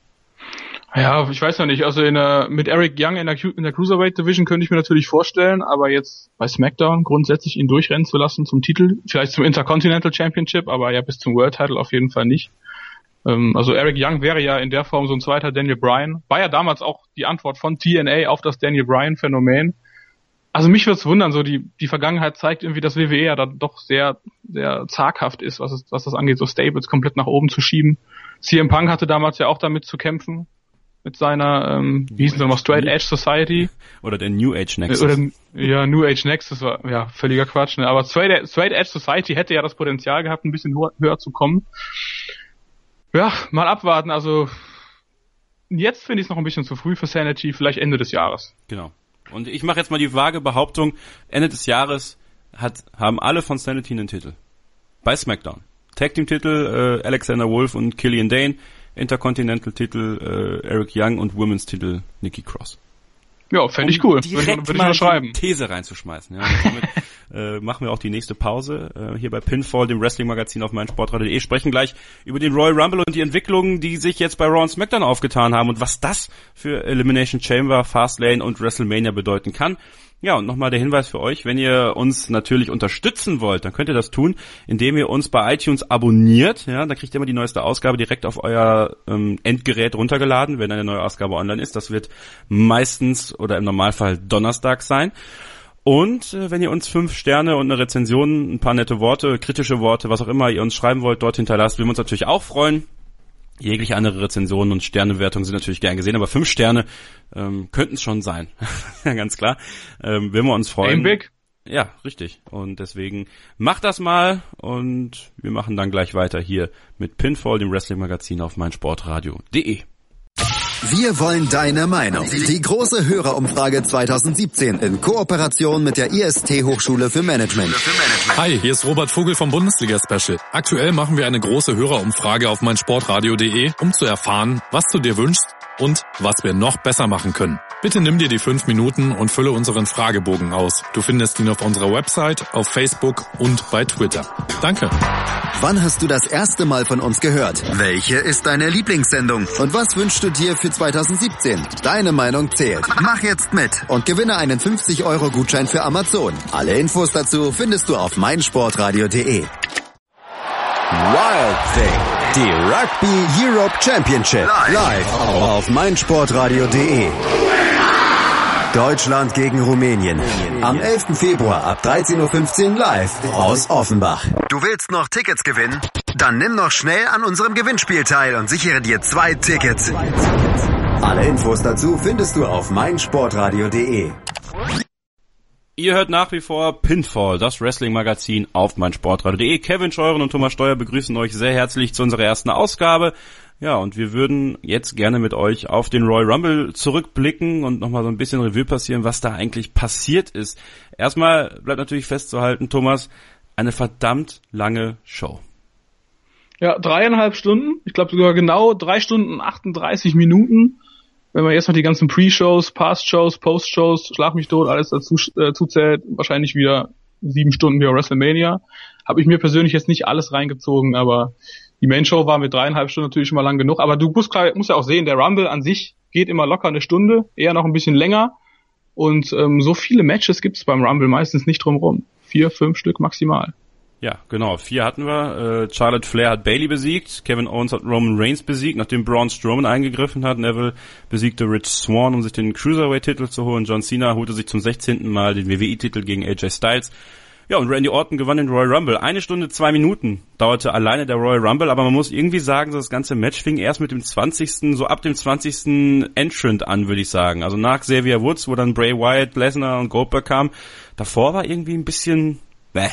Ja, ich weiß ja nicht. Also in der, mit Eric Young in der, in der Cruiserweight Division könnte ich mir natürlich vorstellen, aber jetzt bei SmackDown grundsätzlich ihn durchrennen zu lassen zum Titel, vielleicht zum Intercontinental Championship, aber ja bis zum World Title auf jeden Fall nicht. Ähm, also Eric Young wäre ja in der Form so ein zweiter Daniel Bryan. War ja damals auch die Antwort von TNA auf das Daniel Bryan Phänomen also mich würde es wundern, so die, die Vergangenheit zeigt irgendwie, dass WWE ja da doch sehr, sehr zaghaft ist, was, es, was das angeht, so Stables komplett nach oben zu schieben. CM Punk hatte damals ja auch damit zu kämpfen, mit seiner, ähm, wie hieß es nochmal, Straight Edge Society. Oder der New Age Nexus. Oder, ja, New Age Nexus war, ja, völliger Quatsch, ne? Aber Straight, Straight Edge Society hätte ja das Potenzial gehabt, ein bisschen höher, höher zu kommen. Ja, mal abwarten, also, jetzt finde ich es noch ein bisschen zu früh für Sanity, vielleicht Ende des Jahres. Genau. Und ich mache jetzt mal die vage Behauptung, Ende des Jahres hat, haben alle von Sanity einen Titel. Bei SmackDown. Tag Team Titel äh, Alexander Wolf und Killian Dane, Intercontinental Titel äh, Eric Young und Women's Titel Nikki Cross. Ja, fände ich cool. Direkt würde, würde mal ich schreiben. These reinzuschmeißen. Ja. damit äh, machen wir auch die nächste Pause äh, hier bei Pinfall, dem Wrestling-Magazin auf meinsportradio.de. Sprechen gleich über den Royal Rumble und die Entwicklungen, die sich jetzt bei Raw und SmackDown aufgetan haben und was das für Elimination Chamber, Fastlane und WrestleMania bedeuten kann. Ja, und nochmal der Hinweis für euch, wenn ihr uns natürlich unterstützen wollt, dann könnt ihr das tun, indem ihr uns bei iTunes abonniert. Ja, da kriegt ihr immer die neueste Ausgabe direkt auf euer ähm, Endgerät runtergeladen, wenn eine neue Ausgabe online ist. Das wird meistens oder im Normalfall Donnerstag sein. Und äh, wenn ihr uns fünf Sterne und eine Rezension, ein paar nette Worte, kritische Worte, was auch immer ihr uns schreiben wollt, dort hinterlasst, würden wir uns natürlich auch freuen. Jegliche andere Rezensionen und Sternewertungen sind natürlich gern gesehen, aber fünf Sterne ähm, könnten es schon sein. ja, ganz klar. Ähm, würden wir uns freuen. Aim big. Ja, richtig. Und deswegen macht das mal und wir machen dann gleich weiter hier mit Pinfall, dem Wrestling-Magazin auf meinsportradio.de. Wir wollen deine Meinung. Die große Hörerumfrage 2017 in Kooperation mit der IST Hochschule für Management. Hi, hier ist Robert Vogel vom Bundesliga Special. Aktuell machen wir eine große Hörerumfrage auf meinsportradio.de, um zu erfahren, was du dir wünschst und was wir noch besser machen können. Bitte nimm dir die fünf Minuten und fülle unseren Fragebogen aus. Du findest ihn auf unserer Website, auf Facebook und bei Twitter. Danke. Wann hast du das erste Mal von uns gehört? Welche ist deine Lieblingssendung? Und was wünschst du dir für 2017? Deine Meinung zählt. Mach jetzt mit und gewinne einen 50 Euro Gutschein für Amazon. Alle Infos dazu findest du auf meinsportradio.de. Wild Thing. Die Rugby Europe Championship. Live auf meinsportradio.de. Deutschland gegen Rumänien. Am 11. Februar ab 13.15 Uhr live aus Offenbach. Du willst noch Tickets gewinnen? Dann nimm noch schnell an unserem Gewinnspiel teil und sichere dir zwei Tickets. Alle Infos dazu findest du auf meinsportradio.de. Ihr hört nach wie vor Pinfall, das Wrestling-Magazin auf meinsportradio.de. Kevin Scheuren und Thomas Steuer begrüßen euch sehr herzlich zu unserer ersten Ausgabe. Ja, und wir würden jetzt gerne mit euch auf den Royal Rumble zurückblicken und nochmal so ein bisschen Revue passieren, was da eigentlich passiert ist. Erstmal bleibt natürlich festzuhalten, Thomas, eine verdammt lange Show. Ja, dreieinhalb Stunden. Ich glaube sogar genau drei Stunden 38 Minuten wenn man jetzt noch die ganzen Pre-Shows, Past-Shows, Post-Shows, Schlag mich tot, alles dazu äh, zuzählt, wahrscheinlich wieder sieben Stunden wie WrestleMania. Habe ich mir persönlich jetzt nicht alles reingezogen, aber die Main-Show war mit dreieinhalb Stunden natürlich schon mal lang genug. Aber du musst, musst ja auch sehen, der Rumble an sich geht immer locker eine Stunde, eher noch ein bisschen länger. Und ähm, so viele Matches gibt es beim Rumble meistens nicht drumrum. Vier, fünf Stück maximal. Ja, genau. Vier hatten wir. Äh, Charlotte Flair hat Bailey besiegt, Kevin Owens hat Roman Reigns besiegt, nachdem Braun Strowman eingegriffen hat. Neville besiegte Rich Swan, um sich den Cruiserweight-Titel zu holen. John Cena holte sich zum 16. Mal den WWE-Titel gegen AJ Styles. Ja, und Randy Orton gewann den Royal Rumble. Eine Stunde, zwei Minuten dauerte alleine der Royal Rumble, aber man muss irgendwie sagen, das ganze Match fing erst mit dem 20., so ab dem 20. Entrant an, würde ich sagen. Also nach Xavier Woods, wo dann Bray Wyatt, Lesnar und Goldberg kamen. Davor war irgendwie ein bisschen, bäh.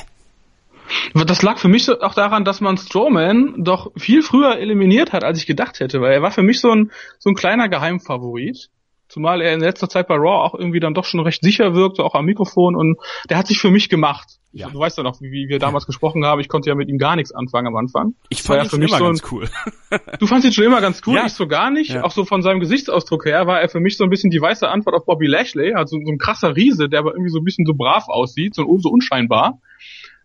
Das lag für mich auch daran, dass man Strowman doch viel früher eliminiert hat, als ich gedacht hätte, weil er war für mich so ein, so ein kleiner Geheimfavorit. Zumal er in letzter Zeit bei Raw auch irgendwie dann doch schon recht sicher wirkte, auch am Mikrofon und der hat sich für mich gemacht. Ja. Du weißt ja noch, wie, wie wir damals ja. gesprochen haben, ich konnte ja mit ihm gar nichts anfangen am Anfang. Ich fand ihn schon immer so ein, ganz cool. du fandst ihn schon immer ganz cool, ja. ich so gar nicht. Ja. Auch so von seinem Gesichtsausdruck her war er für mich so ein bisschen die weiße Antwort auf Bobby Lashley, also so ein krasser Riese, der aber irgendwie so ein bisschen so brav aussieht, so, so unscheinbar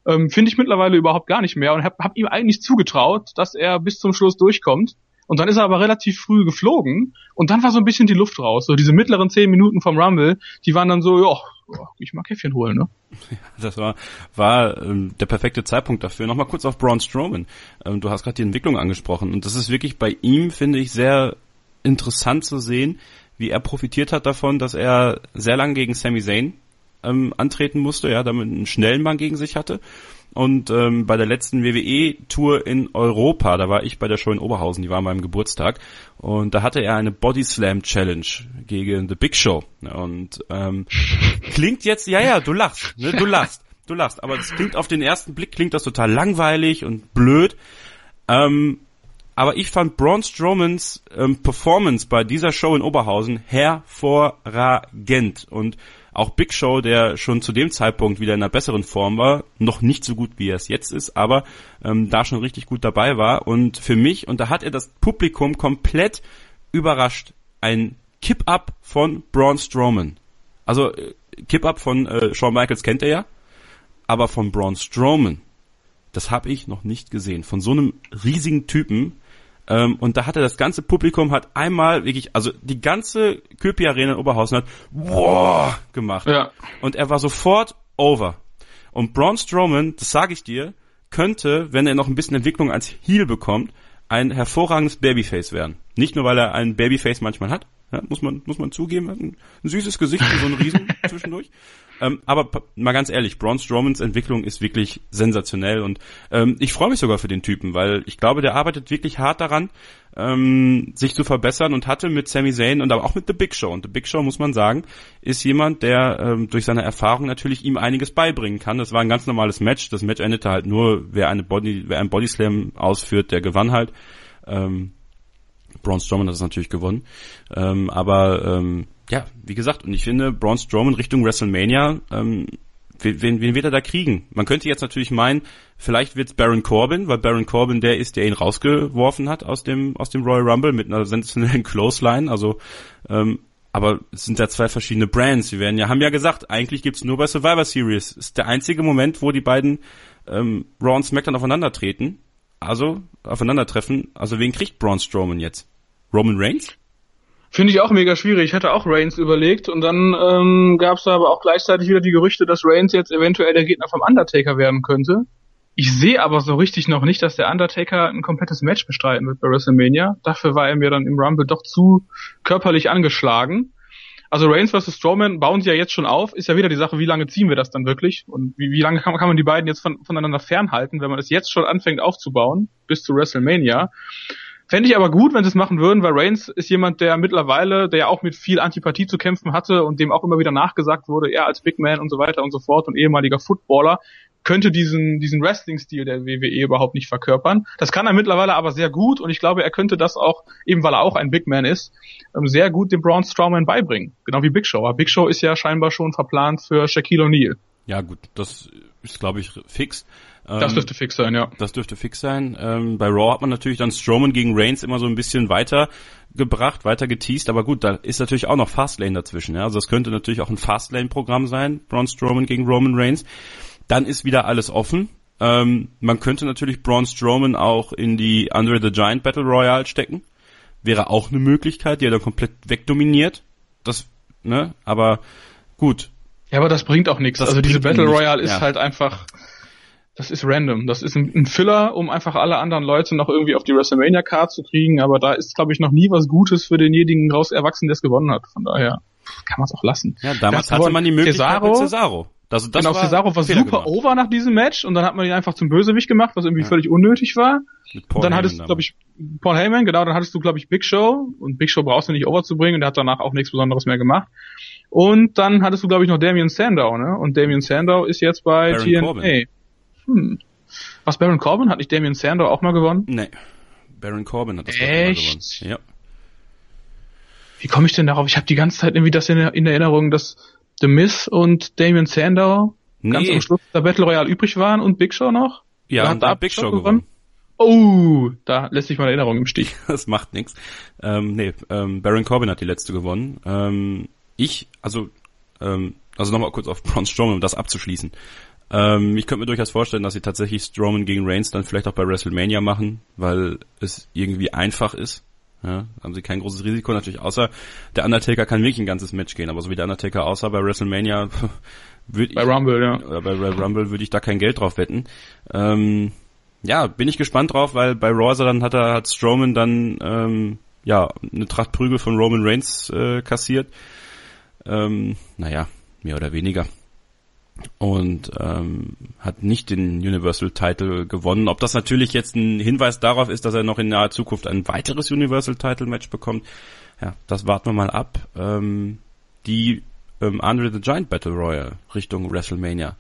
ähm, finde ich mittlerweile überhaupt gar nicht mehr und habe hab ihm eigentlich zugetraut, dass er bis zum Schluss durchkommt. Und dann ist er aber relativ früh geflogen und dann war so ein bisschen die Luft raus. So diese mittleren zehn Minuten vom Rumble, die waren dann so, ja, ich mag Käffchen holen, ne? Das war, war ähm, der perfekte Zeitpunkt dafür. Nochmal kurz auf Braun Strowman. Ähm, du hast gerade die Entwicklung angesprochen und das ist wirklich bei ihm, finde ich, sehr interessant zu sehen, wie er profitiert hat davon, dass er sehr lange gegen Sami Zayn ähm, antreten musste, ja, damit einen schnellen Mann gegen sich hatte. Und ähm, bei der letzten WWE-Tour in Europa, da war ich bei der Show in Oberhausen, die war an meinem Geburtstag, und da hatte er eine Body Slam Challenge gegen The Big Show. Und ähm, klingt jetzt, ja, ja, du lachst, ne, du lachst, du lachst, aber es klingt auf den ersten Blick klingt das total langweilig und blöd. Ähm, aber ich fand Braun Strowmans ähm, Performance bei dieser Show in Oberhausen hervorragend und auch Big Show, der schon zu dem Zeitpunkt wieder in einer besseren Form war, noch nicht so gut wie er es jetzt ist, aber ähm, da schon richtig gut dabei war. Und für mich, und da hat er das Publikum komplett überrascht, ein Kip-Up von Braun Strowman. Also äh, Kip-Up von äh, Shawn Michaels kennt er ja, aber von Braun Strowman, das habe ich noch nicht gesehen. Von so einem riesigen Typen, ähm, und da hatte das ganze Publikum hat einmal wirklich, also die ganze Köpi Arena in Oberhausen hat wow gemacht. Ja. Und er war sofort over. Und Braun Strowman, das sage ich dir, könnte, wenn er noch ein bisschen Entwicklung als Heel bekommt, ein hervorragendes Babyface werden. Nicht nur, weil er ein Babyface manchmal hat, ja, muss man muss man zugeben, ein, ein süßes Gesicht für so ein Riesen zwischendurch, ähm, aber mal ganz ehrlich, Braun Strowmans Entwicklung ist wirklich sensationell und ähm, ich freue mich sogar für den Typen, weil ich glaube, der arbeitet wirklich hart daran, ähm, sich zu verbessern und hatte mit Sami Zayn und aber auch mit The Big Show. Und The Big Show, muss man sagen, ist jemand, der ähm, durch seine Erfahrung natürlich ihm einiges beibringen kann. Das war ein ganz normales Match. Das Match endete halt nur, wer eine Body, wer einen Bodyslam ausführt, der gewann halt. Ähm, Braun Strowman hat das natürlich gewonnen. Ähm, aber ähm, ja, wie gesagt, und ich finde, Braun Strowman Richtung WrestleMania, ähm, wen, wen wird er da kriegen? Man könnte jetzt natürlich meinen, vielleicht wird's Baron Corbin, weil Baron Corbin der ist, der ihn rausgeworfen hat aus dem aus dem Royal Rumble mit einer sensationellen Clothesline. Also, ähm, aber es sind ja zwei verschiedene Brands. Wir werden ja haben ja gesagt, eigentlich gibt's nur bei Survivor Series. Ist der einzige Moment, wo die beiden ähm, Raw und SmackDown aufeinandertreten. Also aufeinandertreffen. Also wen kriegt Braun Strowman jetzt? Roman Reigns? Finde ich auch mega schwierig. Ich hatte auch Reigns überlegt und dann ähm, gab es aber auch gleichzeitig wieder die Gerüchte, dass Reigns jetzt eventuell der Gegner vom Undertaker werden könnte. Ich sehe aber so richtig noch nicht, dass der Undertaker ein komplettes Match bestreiten wird bei WrestleMania. Dafür war er mir dann im Rumble doch zu körperlich angeschlagen. Also Reigns vs. Strowman bauen sie ja jetzt schon auf. Ist ja wieder die Sache, wie lange ziehen wir das dann wirklich? Und wie, wie lange kann, kann man die beiden jetzt von, voneinander fernhalten, wenn man es jetzt schon anfängt aufzubauen, bis zu WrestleMania? Fände ich aber gut, wenn sie es machen würden, weil Reigns ist jemand, der mittlerweile, der ja auch mit viel Antipathie zu kämpfen hatte und dem auch immer wieder nachgesagt wurde, er als Big Man und so weiter und so fort und ehemaliger Footballer, könnte diesen, diesen Wrestling-Stil der WWE überhaupt nicht verkörpern. Das kann er mittlerweile aber sehr gut und ich glaube, er könnte das auch, eben weil er auch ein Big Man ist, ähm, sehr gut dem Braun Strowman beibringen. Genau wie Big Show. Aber Big Show ist ja scheinbar schon verplant für Shaquille O'Neal. Ja gut, das ist glaube ich fix. Das ähm, dürfte fix sein, ja. Das dürfte fix sein. Ähm, bei Raw hat man natürlich dann Strowman gegen Reigns immer so ein bisschen weiter gebracht, weiter geteased, aber gut, da ist natürlich auch noch Fastlane dazwischen. Ja? Also das könnte natürlich auch ein Fastlane-Programm sein, Braun Strowman gegen Roman Reigns. Dann ist wieder alles offen. Ähm, man könnte natürlich Braun Strowman auch in die Andre the Giant Battle Royale stecken. Wäre auch eine Möglichkeit, die er dann komplett wegdominiert. Das, ne, aber gut. Ja, aber das bringt auch nichts. Also diese Battle Royale ist ja. halt einfach das ist random. Das ist ein, ein, Filler, um einfach alle anderen Leute noch irgendwie auf die WrestleMania-Card zu kriegen, aber da ist, glaube ich, noch nie was Gutes für denjenigen raus erwachsen, der es gewonnen hat. Von daher kann man es auch lassen. Ja, damals hatte man die Möglichkeit Cesaro, mit Cesaro. Das, das genau, war Cesaro war super gemacht. over nach diesem Match und dann hat man ihn einfach zum Bösewicht gemacht, was irgendwie ja. völlig unnötig war. Und dann hattest du, glaube ich, Paul Heyman, genau, dann hattest du, glaube ich, Big Show und Big Show brauchst du nicht over zu bringen und der hat danach auch nichts Besonderes mehr gemacht. Und dann hattest du, glaube ich, noch Damien Sandow, ne? Und Damien Sandow ist jetzt bei Baron TNA. Corbin. Hm. Was Baron Corbin? Hat nicht Damien Sandow auch mal gewonnen? Nee. Baron Corbin hat das mal gewonnen. Ja. Wie komme ich denn darauf? Ich habe die ganze Zeit irgendwie das in, in Erinnerung, dass The Miz und Damien Sandow nee. ganz am Schluss der Battle Royale übrig waren und Big Show noch. Ja, da hat da Big Show gewonnen. gewonnen. Oh, da lässt sich meine Erinnerung im Stich. Das macht nichts. Ähm, nee, ähm, Baron Corbin hat die letzte gewonnen. Ähm, ich, also, ähm, also nochmal kurz auf Braun Strowman, um das abzuschließen. Ähm, ich könnte mir durchaus vorstellen, dass sie tatsächlich Strowman gegen Reigns dann vielleicht auch bei WrestleMania machen, weil es irgendwie einfach ist. Ja, haben sie kein großes Risiko natürlich, außer der Undertaker kann wirklich ein ganzes Match gehen, aber so wie der Undertaker aussah bei WrestleMania würde ich, bei Rumble, ja. Oder bei Rumble würde ich da kein Geld drauf wetten. Ähm, ja, bin ich gespannt drauf, weil bei Raw dann hat er hat Strowman dann ähm, ja eine Tracht Prügel von Roman Reigns äh, kassiert. Ähm, naja, mehr oder weniger und ähm, hat nicht den Universal Title gewonnen. Ob das natürlich jetzt ein Hinweis darauf ist, dass er noch in naher Zukunft ein weiteres Universal Title Match bekommt, ja, das warten wir mal ab. Ähm, die ähm, Andre the Giant Battle Royale Richtung WrestleMania,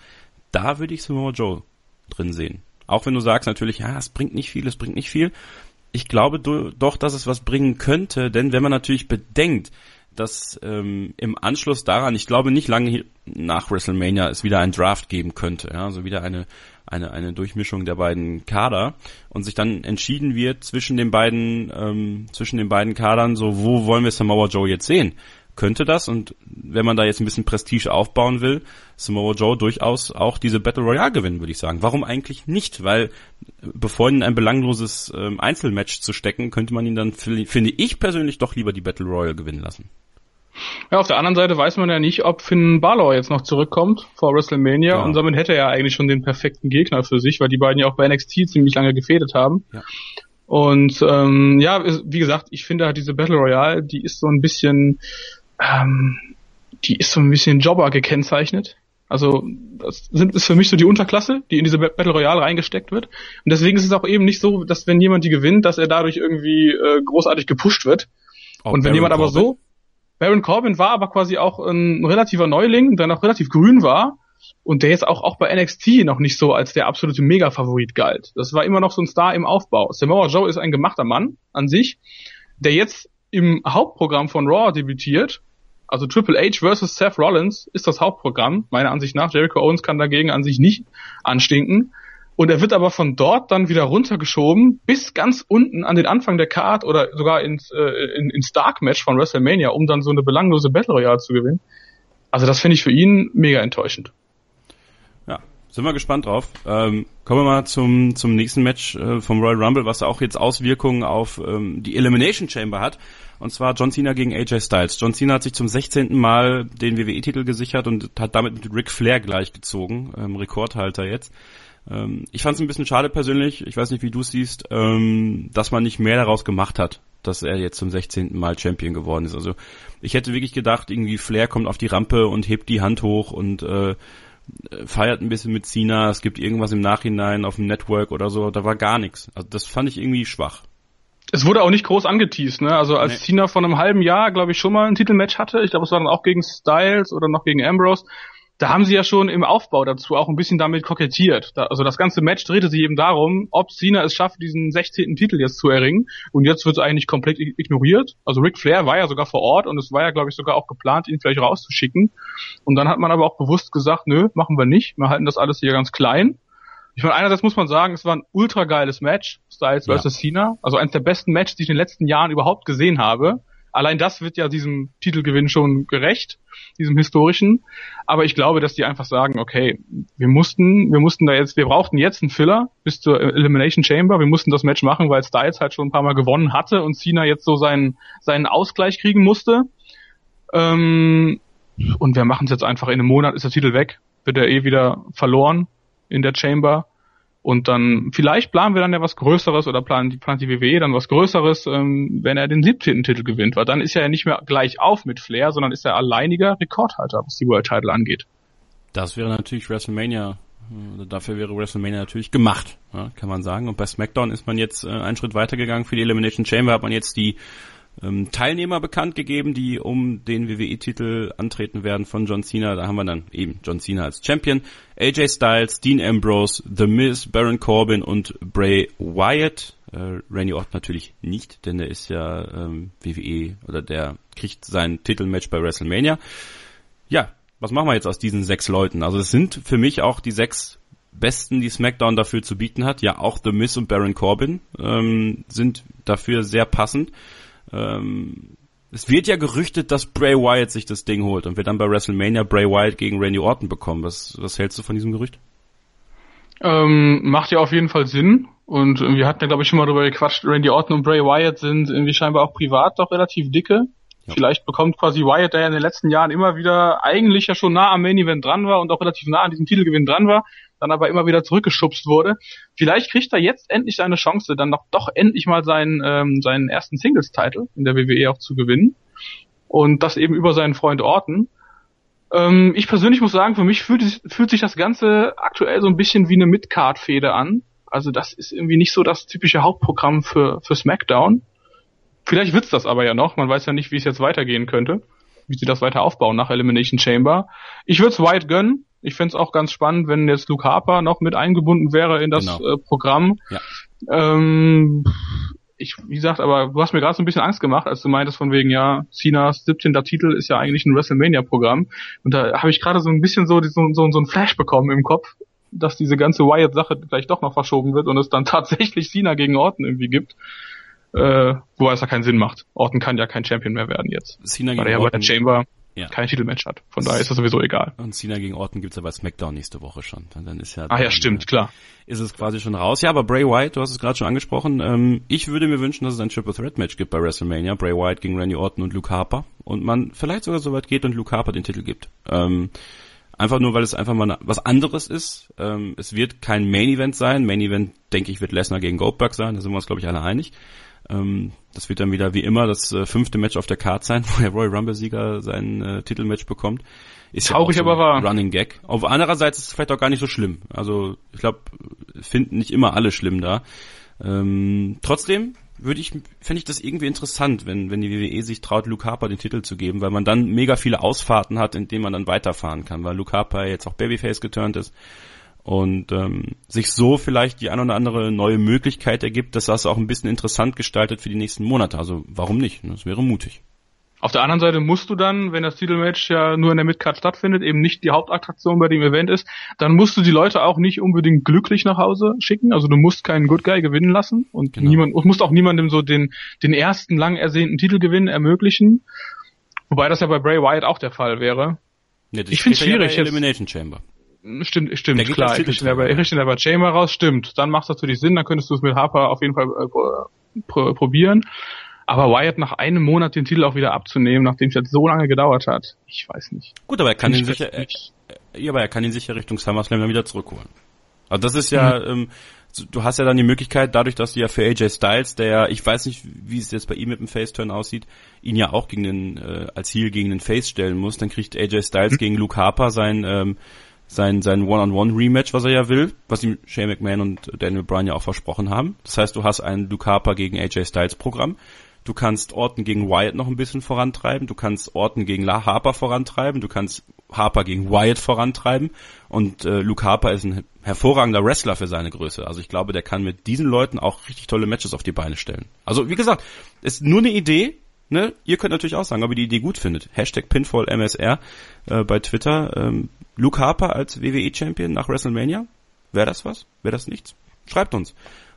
da würde ich Samoa Joe drin sehen. Auch wenn du sagst natürlich, ja, es bringt nicht viel, es bringt nicht viel. Ich glaube do, doch, dass es was bringen könnte, denn wenn man natürlich bedenkt, dass ähm, im Anschluss daran, ich glaube nicht lange nach WrestleMania, es wieder ein Draft geben könnte, ja, also wieder eine eine eine Durchmischung der beiden Kader und sich dann entschieden wird zwischen den beiden ähm, zwischen den beiden Kadern, so wo wollen wir Samoa Joe jetzt sehen? Könnte das und wenn man da jetzt ein bisschen Prestige aufbauen will, Samoa Joe durchaus auch diese Battle Royale gewinnen, würde ich sagen. Warum eigentlich nicht? Weil äh, bevor ihn in ein belangloses ähm, Einzelmatch zu stecken, könnte man ihn dann, finde ich persönlich, doch lieber die Battle Royale gewinnen lassen. Ja, auf der anderen Seite weiß man ja nicht, ob Finn Balor jetzt noch zurückkommt vor WrestleMania ja. und damit hätte er ja eigentlich schon den perfekten Gegner für sich, weil die beiden ja auch bei NXT ziemlich lange gefädet haben. Ja. Und ähm, ja, wie gesagt, ich finde halt diese Battle Royale, die ist so ein bisschen ähm, die ist so ein bisschen Jobber gekennzeichnet. Also das sind, ist für mich so die Unterklasse, die in diese Battle Royale reingesteckt wird. Und deswegen ist es auch eben nicht so, dass wenn jemand die gewinnt, dass er dadurch irgendwie äh, großartig gepusht wird. Auch und wenn Baron jemand aber Corbin. so, Baron Corbin war aber quasi auch ein relativer Neuling, der noch relativ grün war und der jetzt auch, auch bei NXT noch nicht so als der absolute Mega-Favorit galt. Das war immer noch so ein Star im Aufbau. Samoa Joe ist ein gemachter Mann an sich, der jetzt im Hauptprogramm von Raw debütiert also Triple H versus Seth Rollins ist das Hauptprogramm, meiner Ansicht nach. Jericho Owens kann dagegen an sich nicht anstinken. Und er wird aber von dort dann wieder runtergeschoben bis ganz unten an den Anfang der Card oder sogar ins, äh, in, ins Dark Match von WrestleMania, um dann so eine belanglose Battle Royale zu gewinnen. Also das finde ich für ihn mega enttäuschend. Sind wir gespannt drauf. Ähm, kommen wir mal zum, zum nächsten Match äh, vom Royal Rumble, was auch jetzt Auswirkungen auf ähm, die Elimination Chamber hat. Und zwar John Cena gegen AJ Styles. John Cena hat sich zum 16. Mal den WWE-Titel gesichert und hat damit mit Ric Flair gleichgezogen, ähm, Rekordhalter jetzt. Ähm, ich fand es ein bisschen schade persönlich, ich weiß nicht, wie du siehst, ähm, dass man nicht mehr daraus gemacht hat, dass er jetzt zum 16. Mal Champion geworden ist. Also ich hätte wirklich gedacht, irgendwie Flair kommt auf die Rampe und hebt die Hand hoch und äh, feiert ein bisschen mit Cena, es gibt irgendwas im Nachhinein auf dem Network oder so, da war gar nichts. Also das fand ich irgendwie schwach es wurde auch nicht groß angeteased, ne? Also als nee. Cena vor einem halben Jahr, glaube ich, schon mal ein Titelmatch hatte, ich glaube, es war dann auch gegen Styles oder noch gegen Ambrose, da haben sie ja schon im Aufbau dazu auch ein bisschen damit kokettiert. Da, also das ganze Match drehte sich eben darum, ob Cena es schafft, diesen 16. Titel jetzt zu erringen. Und jetzt wird es eigentlich komplett ignoriert. Also Ric Flair war ja sogar vor Ort und es war ja, glaube ich, sogar auch geplant, ihn vielleicht rauszuschicken. Und dann hat man aber auch bewusst gesagt, nö, machen wir nicht. Wir halten das alles hier ganz klein. Ich meine, einerseits muss man sagen, es war ein ultra geiles Match, Styles ja. vs. Cena. Also eines der besten Matches, die ich in den letzten Jahren überhaupt gesehen habe. Allein das wird ja diesem Titelgewinn schon gerecht, diesem historischen. Aber ich glaube, dass die einfach sagen, okay, wir mussten, wir mussten da jetzt, wir brauchten jetzt einen Filler bis zur Elimination Chamber. Wir mussten das Match machen, weil Styles halt schon ein paar Mal gewonnen hatte und Cena jetzt so seinen, seinen Ausgleich kriegen musste. Ähm, und wir machen es jetzt einfach in einem Monat ist der Titel weg, wird er eh wieder verloren in der Chamber. Und dann, vielleicht planen wir dann ja was Größeres oder planen die, plant die WWE dann was Größeres, ähm, wenn er den 17. Titel gewinnt, weil dann ist er ja nicht mehr gleich auf mit Flair, sondern ist er alleiniger Rekordhalter, was die World Title angeht. Das wäre natürlich WrestleMania, äh, dafür wäre WrestleMania natürlich gemacht, kann man sagen. Und bei SmackDown ist man jetzt äh, einen Schritt weitergegangen. Für die Elimination Chamber hat man jetzt die ähm, Teilnehmer bekannt gegeben, die um den WWE-Titel antreten werden von John Cena. Da haben wir dann eben John Cena als Champion, AJ Styles, Dean Ambrose, The Miz, Baron Corbin und Bray Wyatt. Äh, Randy Orton natürlich nicht, denn der ist ja ähm, WWE oder der kriegt sein Titelmatch bei WrestleMania. Ja, was machen wir jetzt aus diesen sechs Leuten? Also es sind für mich auch die sechs besten, die SmackDown dafür zu bieten hat. Ja, auch The Miz und Baron Corbin ähm, sind dafür sehr passend. Ähm, es wird ja gerüchtet, dass Bray Wyatt sich das Ding holt und wir dann bei WrestleMania Bray Wyatt gegen Randy Orton bekommen. Was, was hältst du von diesem Gerücht? Ähm, macht ja auf jeden Fall Sinn. Und wir hatten ja, glaube ich, schon mal darüber gequatscht, Randy Orton und Bray Wyatt sind irgendwie scheinbar auch privat doch relativ dicke. Ja. Vielleicht bekommt quasi Wyatt, der ja in den letzten Jahren immer wieder eigentlich ja schon nah am Main Event dran war und auch relativ nah an diesem Titelgewinn dran war, dann aber immer wieder zurückgeschubst wurde. Vielleicht kriegt er jetzt endlich seine Chance, dann noch doch endlich mal seinen, ähm, seinen ersten Singles-Title in der WWE auch zu gewinnen. Und das eben über seinen Freund Orton. Ähm, ich persönlich muss sagen, für mich fühlt, fühlt sich das Ganze aktuell so ein bisschen wie eine Mid-Card-Fehde an. Also das ist irgendwie nicht so das typische Hauptprogramm für, für SmackDown. Vielleicht wird's das aber ja noch. Man weiß ja nicht, wie es jetzt weitergehen könnte. Wie sie das weiter aufbauen nach Elimination Chamber. Ich würde es White gönnen. Ich fände es auch ganz spannend, wenn jetzt Luke Harper noch mit eingebunden wäre in das genau. äh, Programm. Ja. Ähm, ich, wie gesagt, aber du hast mir gerade so ein bisschen Angst gemacht, als du meintest von wegen, ja, Cenas 17. Titel ist ja eigentlich ein WrestleMania-Programm. Und da habe ich gerade so ein bisschen so, so, so, so ein Flash bekommen im Kopf, dass diese ganze Wyatt-Sache vielleicht doch noch verschoben wird und es dann tatsächlich Cena gegen Orton irgendwie gibt. Äh, wobei es ja keinen Sinn macht. Orton kann ja kein Champion mehr werden jetzt. Cena gegen ja bei der Orton. Chamber Ja. kein Titelmatch hat. Von daher ist das sowieso egal. Und Cena gegen Orton gibt's ja bei SmackDown nächste Woche schon. Und dann ist ja Ah ja, stimmt, äh, klar. ist es quasi schon raus. Ja, aber Bray Wyatt, du hast es gerade schon angesprochen. Ähm, ich würde mir wünschen, dass es ein Triple Threat Match gibt bei WrestleMania. Bray Wyatt gegen Randy Orton und Luke Harper. Und man vielleicht sogar so weit geht und Luke Harper den Titel gibt. Ähm, einfach nur, weil es einfach mal was anderes ist. Ähm, es wird kein Main Event sein. Main Event, denke ich, wird Lesnar gegen Goldberg sein. Da sind wir uns, glaube ich, alle einig. Ähm, das wird dann wieder wie immer das äh, fünfte Match auf der Card sein, wo der Royal Rumble Sieger sein äh, Titelmatch bekommt. Ist Traurig, ja so aber wahr. Running Gag. Auf andererseits ist es vielleicht auch gar nicht so schlimm. Also ich glaube, finden nicht immer alle schlimm da. Ähm, trotzdem würde ich, fände ich das irgendwie interessant, wenn, wenn die WWE sich traut, Luke Harper den Titel zu geben, weil man dann mega viele Ausfahrten hat, in denen man dann weiterfahren kann, weil Luke Harper jetzt auch Babyface geturnt ist und ähm, sich so vielleicht die ein oder andere neue Möglichkeit ergibt, dass das auch ein bisschen interessant gestaltet für die nächsten Monate. Also warum nicht? Das wäre mutig. Auf der anderen Seite musst du dann, wenn das Titelmatch ja nur in der Midcard stattfindet, eben nicht die Hauptattraktion bei dem Event ist, dann musst du die Leute auch nicht unbedingt glücklich nach Hause schicken. Also du musst keinen Good Guy gewinnen lassen und Genau. niemand, und musst auch niemandem so den, den ersten lang ersehnten Titelgewinn ermöglichen. Wobei das ja bei Bray Wyatt auch der Fall wäre. Ja, Ich steht ja schwierig jetzt. Elimination Chamber. Stimmt, stimmt, geht klar. Ich richte aber, Chamber raus, stimmt. Dann macht es natürlich Sinn, dann könntest du es mit Harper auf jeden Fall äh, pro, pro, probieren. Aber Wyatt nach einem Monat den Titel auch wieder abzunehmen, nachdem es jetzt so lange gedauert hat, ich weiß nicht. Gut, aber er kann ihn sicher, er, nicht. ja, aber er kann ihn sicher Richtung SummerSlam dann wieder zurückholen. Also das ist ja, ähm, so- du hast ja dann die Möglichkeit, dadurch, dass du ja für AJ Styles, der ja, ich weiß nicht, wie es jetzt bei ihm mit dem Face-Turn aussieht, ihn ja auch gegen den, äh, als Heel gegen den Face stellen muss, dann kriegt AJ Styles gegen Luke Harper sein, ähm, sein, sein One-on-One-Rematch, was er ja will, was ihm Shane McMahon und Daniel Bryan ja auch versprochen haben. Das heißt, du hast ein Luke Harper gegen AJ Styles Programm. Du kannst Orton gegen Wyatt noch ein bisschen vorantreiben. Du kannst Orton gegen La Harper vorantreiben. Du kannst Harper gegen Wyatt vorantreiben. Und äh, Luke Harper ist ein hervorragender Wrestler für seine Größe. Also ich glaube, der kann mit diesen Leuten auch richtig tolle Matches auf die Beine stellen. Also wie gesagt, ist nur eine Idee. Ne? Ihr könnt natürlich auch sagen, ob ihr die Idee gut findet. Hashtag PinfallMSR äh, bei Twitter. Ähm, Luke Harper als WWE-Champion nach WrestleMania. Wäre das was? Wäre das nichts? Schreibt uns.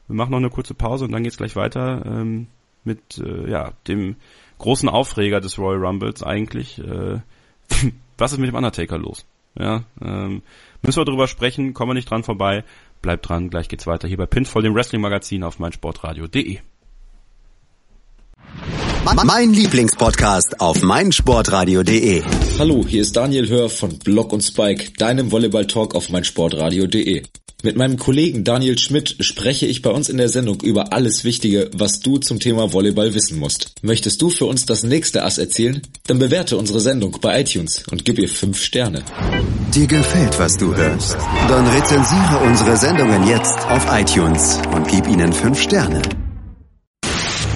Wir machen noch eine kurze Pause und dann geht's gleich weiter ähm, mit äh, ja dem großen Aufreger des Royal Rumbles eigentlich. Äh, was ist mit dem Undertaker los? Ja, ähm, müssen wir drüber sprechen, kommen wir nicht dran vorbei. Bleibt dran, gleich geht's weiter hier bei Pinfall, dem Wrestling-Magazin auf meinsportradio.de. Mein Lieblingspodcast auf meinsportradio.de. Hallo, hier ist Daniel Hör von Block und Spike, deinem Volleyball-Talk auf meinsportradio.de. Mit meinem Kollegen Daniel Schmidt spreche ich bei uns in der Sendung über alles Wichtige, was du zum Thema Volleyball wissen musst. Möchtest du für uns das nächste Ass erzählen? Dann bewerte unsere Sendung bei iTunes und gib ihr 5 Sterne. Dir gefällt, was du hörst? Dann rezensiere unsere Sendungen jetzt auf iTunes und gib ihnen fünf Sterne.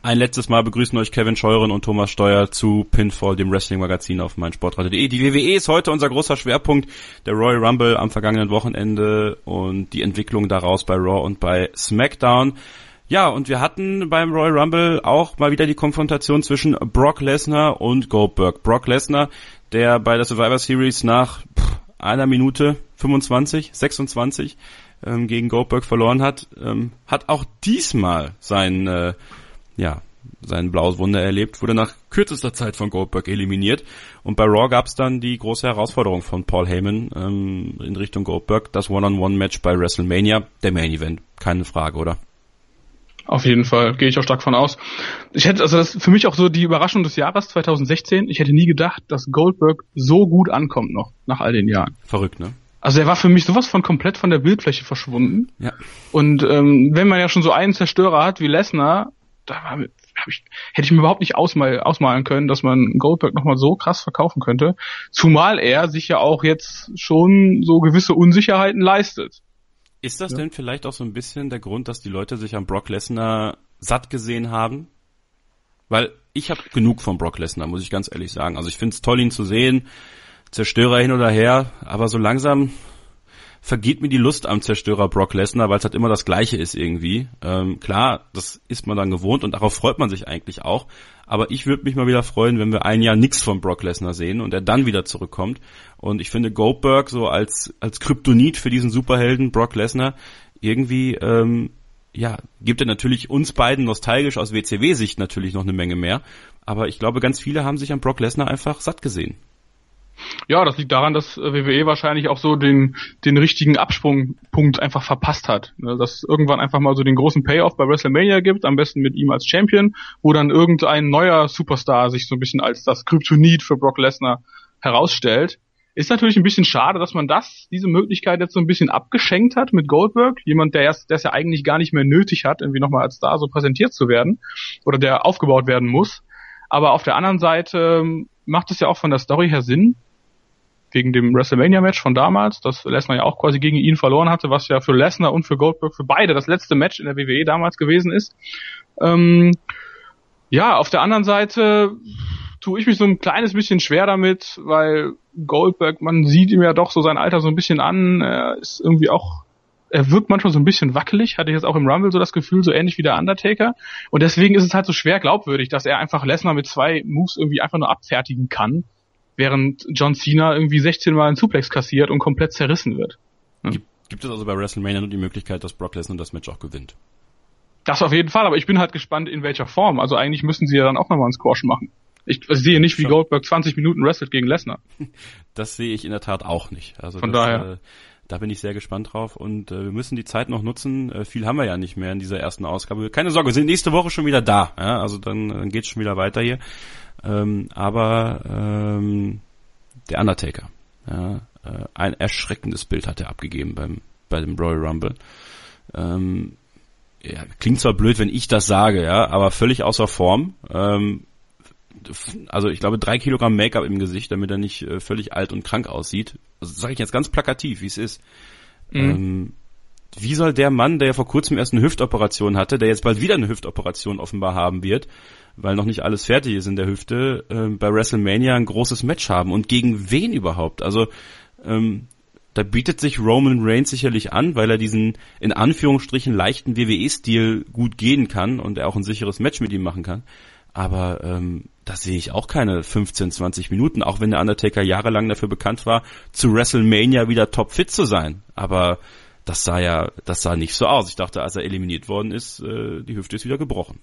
Ein letztes Mal begrüßen euch Kevin Scheuren und Thomas Steuer zu Pinfall, dem Wrestling-Magazin auf meinsportradio.de. Die WWE ist heute unser großer Schwerpunkt, der Royal Rumble am vergangenen Wochenende und die Entwicklung daraus bei Raw und bei SmackDown. Ja, und wir hatten beim Royal Rumble auch mal wieder die Konfrontation zwischen Brock Lesnar und Goldberg. Brock Lesnar, der bei der Survivor Series nach pff, einer Minute 25, 26 ähm, gegen Goldberg verloren hat, ähm, hat auch diesmal sein äh, ja, sein blaues Wunder erlebt, wurde nach kürzester Zeit von Goldberg eliminiert. Und bei Raw gab es dann die große Herausforderung von Paul Heyman ähm, in Richtung Goldberg, das One-on-One-Match bei WrestleMania, der Main Event, keine Frage, oder? Auf jeden Fall, gehe ich auch stark von aus. Ich hätte, also das ist für mich auch so die Überraschung des Jahres 2016. Ich hätte nie gedacht, dass Goldberg so gut ankommt noch, nach all den Jahren. Verrückt, ne? Also er war für mich sowas von komplett von der Bildfläche verschwunden. Ja. Und ähm, wenn man ja schon so einen Zerstörer hat wie Lesnar, da war, hab ich, hätte ich mir überhaupt nicht ausmal, ausmalen können, dass man Goldberg nochmal so krass verkaufen könnte. Zumal er sich ja auch jetzt schon so gewisse Unsicherheiten leistet. Ist das ja. denn vielleicht auch so ein bisschen der Grund, dass die Leute sich an Brock Lesnar satt gesehen haben? Weil ich habe genug von Brock Lesnar, muss ich ganz ehrlich sagen. Also ich finde es toll, ihn zu sehen. Zerstörer hin oder her, aber so langsam vergeht mir die Lust am Zerstörer Brock Lesnar, weil es halt immer das Gleiche ist irgendwie. Ähm, klar, das ist man dann gewohnt und darauf freut man sich eigentlich auch. Aber ich würde mich mal wieder freuen, wenn wir ein Jahr nichts von Brock Lesnar sehen und er dann wieder zurückkommt. Und ich finde Goldberg so als als Kryptonit für diesen Superhelden Brock Lesnar irgendwie ähm, ja, gibt er natürlich uns beiden nostalgisch aus WCW-Sicht natürlich noch eine Menge mehr. Aber ich glaube, ganz viele haben sich an Brock Lesnar einfach satt gesehen. Ja, das liegt daran, dass äh, WWE wahrscheinlich auch so den, den richtigen Absprungpunkt einfach verpasst hat. Ne, dass irgendwann einfach mal so den großen Payoff bei WrestleMania gibt, am besten mit ihm als Champion, wo dann irgendein neuer Superstar sich so ein bisschen als das Kryptonit für Brock Lesnar herausstellt. Ist natürlich ein bisschen schade, dass man das, diese Möglichkeit jetzt so ein bisschen abgeschenkt hat mit Goldberg. Jemand, der es, der es ja eigentlich gar nicht mehr nötig hat, irgendwie nochmal als Star so präsentiert zu werden. Oder der aufgebaut werden muss. Aber auf der anderen Seite ähm, macht es ja auch von der Story her Sinn, wegen dem WrestleMania-Match von damals, das Lesnar ja auch quasi gegen ihn verloren hatte, was ja für Lesnar und für Goldberg für beide das letzte Match in der WWE damals gewesen ist. Ähm, ja, auf der anderen Seite tue ich mich so ein kleines bisschen schwer damit, weil Goldberg, man sieht ihm ja doch so sein Alter so ein bisschen an, er ist irgendwie auch er wirkt manchmal so ein bisschen wackelig, hatte ich jetzt auch im Rumble so das Gefühl, so ähnlich wie der Undertaker. Und deswegen ist es halt so schwer glaubwürdig, dass er einfach Lesnar mit zwei Moves irgendwie einfach nur abfertigen kann während John Cena irgendwie 16 Mal einen Suplex kassiert und komplett zerrissen wird. Hm? Gibt, gibt es also bei WrestleMania nur die Möglichkeit, dass Brock Lesnar das Match auch gewinnt? Das auf jeden Fall, aber ich bin halt gespannt, in welcher Form. Also eigentlich müssen sie ja dann auch nochmal einen Squash machen. Ich sehe nicht, wie. Goldberg 20 Minuten wrestelt gegen Lesnar. Das sehe ich in der Tat auch nicht. Also Von das, daher. Äh, da bin ich sehr gespannt drauf und äh, wir müssen die Zeit noch nutzen. Äh, viel haben wir ja nicht mehr in dieser ersten Ausgabe. Keine Sorge, wir sind nächste Woche schon wieder da. Ja? Also dann, dann geht's schon wieder weiter hier. Ähm, aber ähm, der Undertaker. Ja, äh, ein erschreckendes Bild hat er abgegeben beim bei dem Royal Rumble. Ähm, ja, klingt zwar blöd, wenn ich das sage, ja, aber völlig außer Form. Ähm, also ich glaube drei Kilogramm Make-up im Gesicht, damit er nicht äh, völlig alt und krank aussieht. Also sage ich jetzt ganz plakativ, wie es ist. Mhm. Ähm, wie soll der Mann, der ja vor kurzem erst eine Hüftoperation hatte, der jetzt bald wieder eine Hüftoperation offenbar haben wird, weil noch nicht alles fertig ist in der Hüfte, äh, bei WrestleMania ein großes Match haben. Und gegen wen überhaupt? Also ähm, da bietet sich Roman Reigns sicherlich an, weil er diesen in Anführungsstrichen leichten WWE-Stil gut gehen kann und er auch ein sicheres Match mit ihm machen kann. Aber ähm, da sehe ich auch keine 15, 20 Minuten, auch wenn der Undertaker jahrelang dafür bekannt war, zu WrestleMania wieder topfit zu sein. Aber das sah ja, das sah nicht so aus. Ich dachte, als er eliminiert worden ist, äh, die Hüfte ist wieder gebrochen.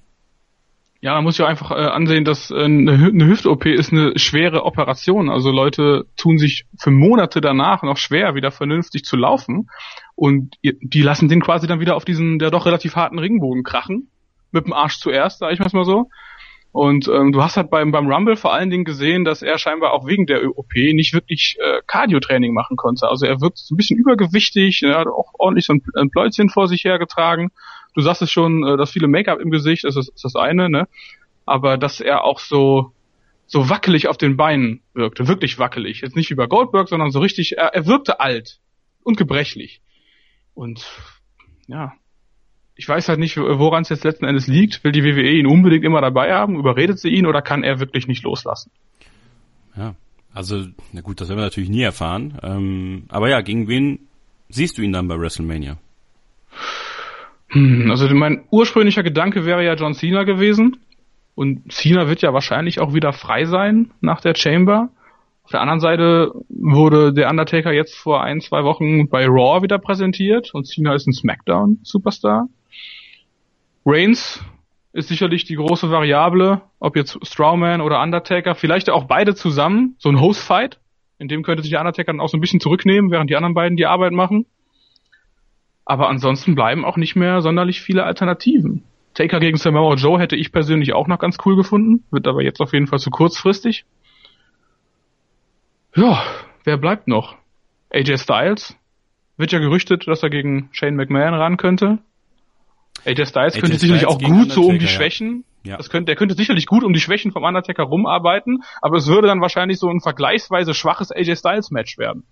Ja, man muss ja einfach äh, ansehen, dass äh, eine, eine Hüft-OP ist eine schwere Operation. Also Leute tun sich für Monate danach noch schwer, wieder vernünftig zu laufen. Und die lassen den quasi dann wieder auf diesen, der doch relativ harten Ringbogen krachen. Mit dem Arsch zuerst, sag ich mal so. Und ähm, du hast halt beim, beim Rumble vor allen Dingen gesehen, dass er scheinbar auch wegen der OP nicht wirklich äh, Cardio-Training machen konnte. Also er wirkt so ein bisschen übergewichtig, er hat auch ordentlich so ein, ein Pläuzchen vor sich hergetragen. Du sagst es schon, äh, dass viele Make-up im Gesicht, das ist, ist das eine, ne? Aber dass er auch so so wackelig auf den Beinen wirkte, wirklich wackelig. Jetzt nicht wie bei Goldberg, sondern so richtig, er, er wirkte alt und gebrechlich. Und ja, ich weiß halt nicht, woran es jetzt letzten Endes liegt. Will die WWE ihn unbedingt immer dabei haben? Überredet sie ihn oder kann er wirklich nicht loslassen? Ja, also, na gut, das werden wir natürlich nie erfahren. Ähm, aber ja, gegen wen siehst du ihn dann bei WrestleMania? Hm, also mein ursprünglicher Gedanke wäre ja John Cena gewesen. Und Cena wird ja wahrscheinlich auch wieder frei sein nach der Chamber. Auf der anderen Seite wurde der Undertaker jetzt vor ein, zwei Wochen bei Raw wieder präsentiert und Cena ist ein SmackDown-Superstar. Reigns ist sicherlich die große Variable, ob jetzt Strawman oder Undertaker, vielleicht auch beide zusammen, so ein Host-Fight. In dem könnte sich der Undertaker dann auch so ein bisschen zurücknehmen, während die anderen beiden die Arbeit machen. Aber ansonsten bleiben auch nicht mehr sonderlich viele Alternativen. Taker gegen Samoa Joe hätte ich persönlich auch noch ganz cool gefunden, wird aber jetzt auf jeden Fall zu kurzfristig. Ja, wer bleibt noch? AJ Styles? Wird ja gerüchtet, dass er gegen Shane McMahon ran könnte. AJ Styles AJ könnte sicherlich auch gut so um die Schwächen. Ja. Das könnte, der könnte sicherlich gut um die Schwächen vom Undertaker rumarbeiten, aber es würde dann wahrscheinlich so ein vergleichsweise schwaches AJ Styles Match werden.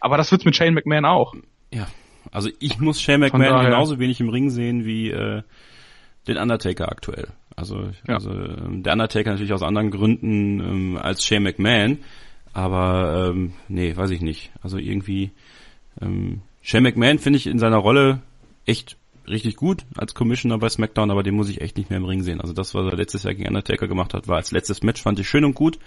Aber das wird's mit Shane McMahon auch. Ja. Also ich muss Shane McMahon genauso wenig im Ring sehen wie äh, den Undertaker aktuell. Also, ja. also ähm, der Undertaker natürlich aus anderen Gründen ähm, als Shane McMahon, aber ähm, nee, weiß ich nicht. Also irgendwie ähm, Shane McMahon finde ich in seiner Rolle echt richtig gut als Commissioner bei SmackDown, aber den muss ich echt nicht mehr im Ring sehen. Also das, was er letztes Jahr gegen Undertaker gemacht hat, war als letztes Match, fand ich schön und gut.